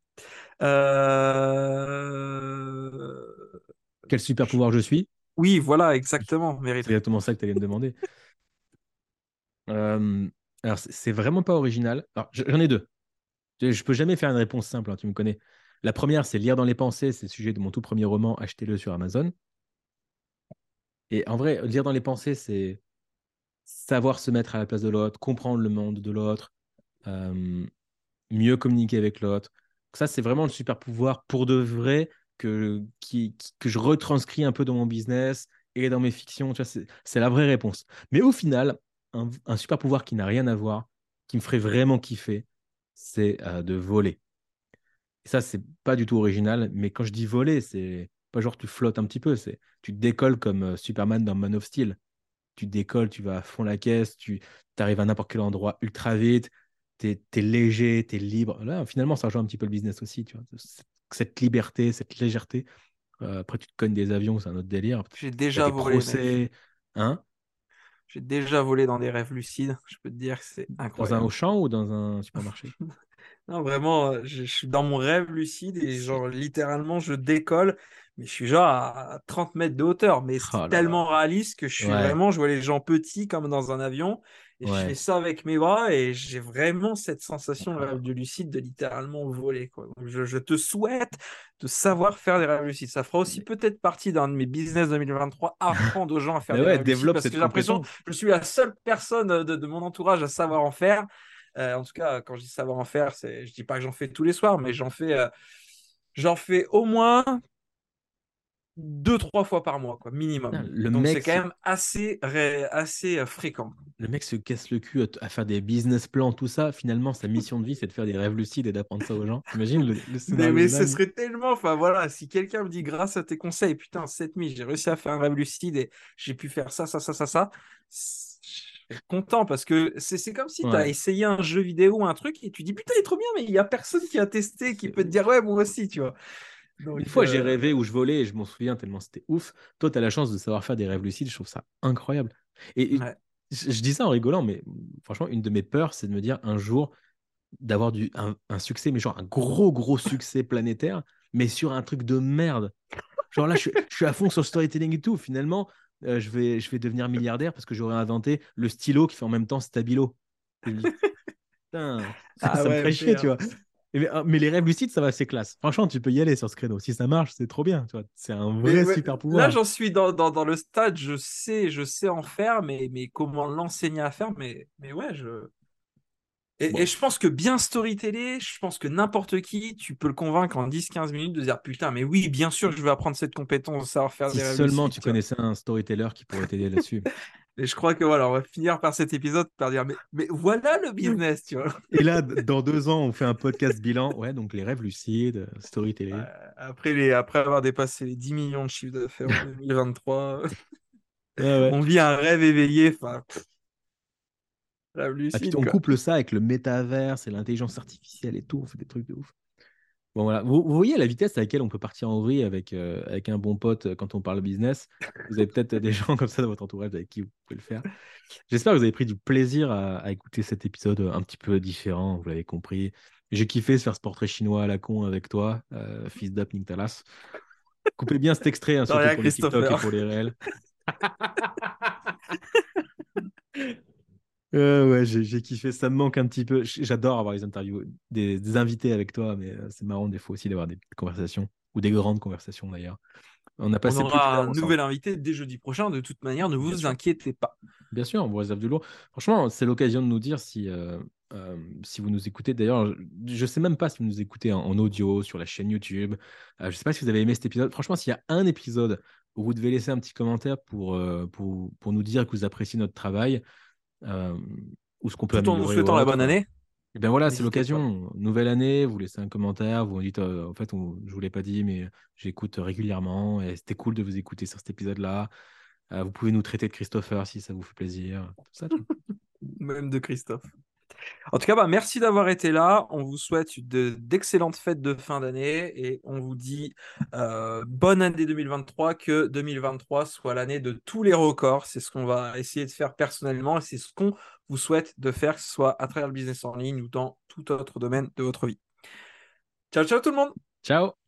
Euh... Quel super pouvoir je suis Oui, voilà, exactement. C'est exactement ça que tu allais me demander. Euh, alors, c'est vraiment pas original. J'en ai deux. Je peux jamais faire une réponse simple, hein, tu me connais. La première, c'est lire dans les pensées. C'est le sujet de mon tout premier roman. Achetez-le sur Amazon. Et en vrai, lire dans les pensées, c'est savoir se mettre à la place de l'autre, comprendre le monde de l'autre, euh, mieux communiquer avec l'autre. Ça, c'est vraiment le super pouvoir pour de vrai que, je retranscris un peu dans mon business et dans mes fictions. C'est la vraie réponse. Mais au final, un, super pouvoir qui n'a rien à voir, qui me ferait vraiment kiffer, c'est euh, de voler. Et ça, c'est pas du tout original, mais quand je dis voler, c'est pas genre tu flottes un petit peu, c'est tu décolles comme euh, Superman dans Man of Steel. Tu décolles, tu vas à fond la caisse, tu arrives à n'importe quel endroit ultra vite, tu es, léger, tu es libre. Là, finalement, ça rejoint un petit peu le business aussi, tu vois. Cette liberté, cette légèreté. Euh, après, tu te cognes des avions, c'est un autre délire. J'ai déjà volé. Hein? J'ai déjà volé dans des rêves lucides. Je peux te dire que c'est incroyable. Dans un Auchan ou dans un supermarché? Non, vraiment, euh, je, suis dans mon rêve lucide et genre littéralement je décolle, mais je suis genre à 30 mètres de hauteur. Mais c'est oh tellement réaliste que je suis vraiment, je vois les gens petits comme dans un avion et je fais ça avec mes bras et j'ai vraiment cette sensation de rêve de lucide de littéralement voler. Quoi. je, te souhaite de savoir faire des rêves lucides. Ça fera aussi peut-être partie d'un de mes business 2023, apprendre aux gens à faire des rêves lucides. Parce que j'ai l'impression que je suis la seule personne de, mon entourage à savoir en faire. Euh, en tout cas, quand je dis savoir en faire, c'est, je dis pas que j'en fais tous les soirs, mais j'en fais, euh, j'en fais au moins deux, trois fois par mois, quoi, minimum. Le Donc mec c'est quand même assez, ré- assez euh, fréquent. Le mec se casse le cul à, t- à faire des business plans, tout ça. Finalement, sa mission de vie, c'est de faire des rêves lucides et d'apprendre ça aux gens. T'imagines le, le Mais, ce serait tellement, enfin voilà, si quelqu'un me dit grâce à tes conseils, putain, cette nuit, j'ai réussi à faire un rêve lucide et j'ai pu faire ça, ça, ça, ça, ça, c'est- content parce que c'est comme si tu as Ouais. essayé un jeu vidéo un truc et tu dis putain, il est trop bien, mais il y a personne qui a testé, qui peut te dire ouais, moi aussi, tu vois. Donc, Une fois, j'ai euh, rêvé où je volais et je m'en souviens tellement c'était ouf. Toi, tu as la chance de savoir faire des rêves lucides. Je trouve ça incroyable. Et ouais. je, je dis ça en rigolant, mais franchement, une de mes peurs, c'est de me dire un jour d'avoir du un, un succès, mais genre un gros, gros succès planétaire, mais sur un truc de merde. Genre là, je, suis- je suis à fond sur le storytelling et tout. Finalement, euh, je, vais, je vais devenir milliardaire parce que j'aurais inventé le stylo qui fait en même temps stabilo. Me Putain, Ah ça me ouais, ferait chier, tu merde. vois. Et Mais, mais les rêves lucides, ça va, c'est classe. Franchement, tu peux y aller sur ce créneau. Si ça marche, c'est trop bien. Tu vois. C'est un vrai super Là, pouvoir. j'en suis dans, dans, dans le stade, je sais, je sais en faire, mais, mais comment l'enseigner à faire, mais, mais ouais, je. Et, Bon. et je pense que bien storyteller, je pense que n'importe qui, tu peux le convaincre en 10-15 minutes de dire putain, mais oui, bien sûr, je vais apprendre cette compétence savoir faire Si des rêves seulement tu connaissais un storyteller qui pourrait t'aider là-dessus. Et je crois que voilà, on va finir par cet épisode par dire mais, mais voilà le business, tu vois. Et là, dans deux ans, on fait un podcast bilan. Ouais, donc les rêves lucides, storytelling. Euh, Après, les, après avoir dépassé les 10 millions de chiffres d'affaires en 2023, Ouais, ouais. on vit un rêve éveillé. Enfin, Ah, puis on couple ça avec le métaverse et l'intelligence artificielle et tout. On fait des trucs de ouf. Bon, voilà. Vous, vous voyez la vitesse à laquelle on peut partir en vrille avec, euh, avec un bon pote euh, quand on parle business? Vous avez peut-être des gens comme ça dans votre entourage avec qui vous pouvez le faire. J'espère que vous avez pris du plaisir à, à écouter cet épisode euh, un petit peu différent, vous l'avez compris. J'ai kiffé se faire ce portrait chinois à la con avec toi, euh, fils d'Ap Nicolas. Coupez bien cet extrait, hein, surtout pour les TikTok et pour les réels. Euh, ouais, j'ai kiffé, ça me manque un petit peu. J'adore avoir les interviews, des, des invités avec toi, mais euh, c'est marrant des fois aussi d'avoir des conversations, ou des grandes conversations d'ailleurs. On a On passé d'une aura un nouvel invité dès jeudi prochain. De toute manière, ne Bien vous sûr. inquiétez pas. Bien sûr, on vous réserve du lourd. Franchement, c'est l'occasion de nous dire si, euh, euh, si vous nous écoutez. D'ailleurs, je ne sais même pas si vous nous écoutez en, en audio sur la chaîne YouTube. Euh, je ne sais pas si vous avez aimé cet épisode. Franchement, s'il y a un épisode où vous devez laisser un petit commentaire pour, euh, pour, pour nous dire que vous appréciez notre travail ou ce qu'on peut Tout en nous améliorer. souhaitant ou la bonne année. et bien voilà, c'est l'occasion. Nouvelle année, vous laissez un commentaire, vous dites, euh, en fait, on- je ne vous l'ai pas dit, mais j'écoute régulièrement et c'était cool de vous écouter sur cet épisode-là. Euh, vous pouvez nous traiter de Christopher si ça vous fait plaisir. Tout ça. Même de Christophe. En tout cas, bah, merci d'avoir été là. On vous souhaite de- d'excellentes fêtes de fin d'année et on vous dit euh, bonne année 2023, que 2023 soit l'année de tous les records. C'est ce qu'on va essayer de faire personnellement et c'est ce qu'on vous souhaite de faire, que ce soit à travers le business en ligne ou dans tout autre domaine de votre vie. Ciao, ciao tout le monde! Ciao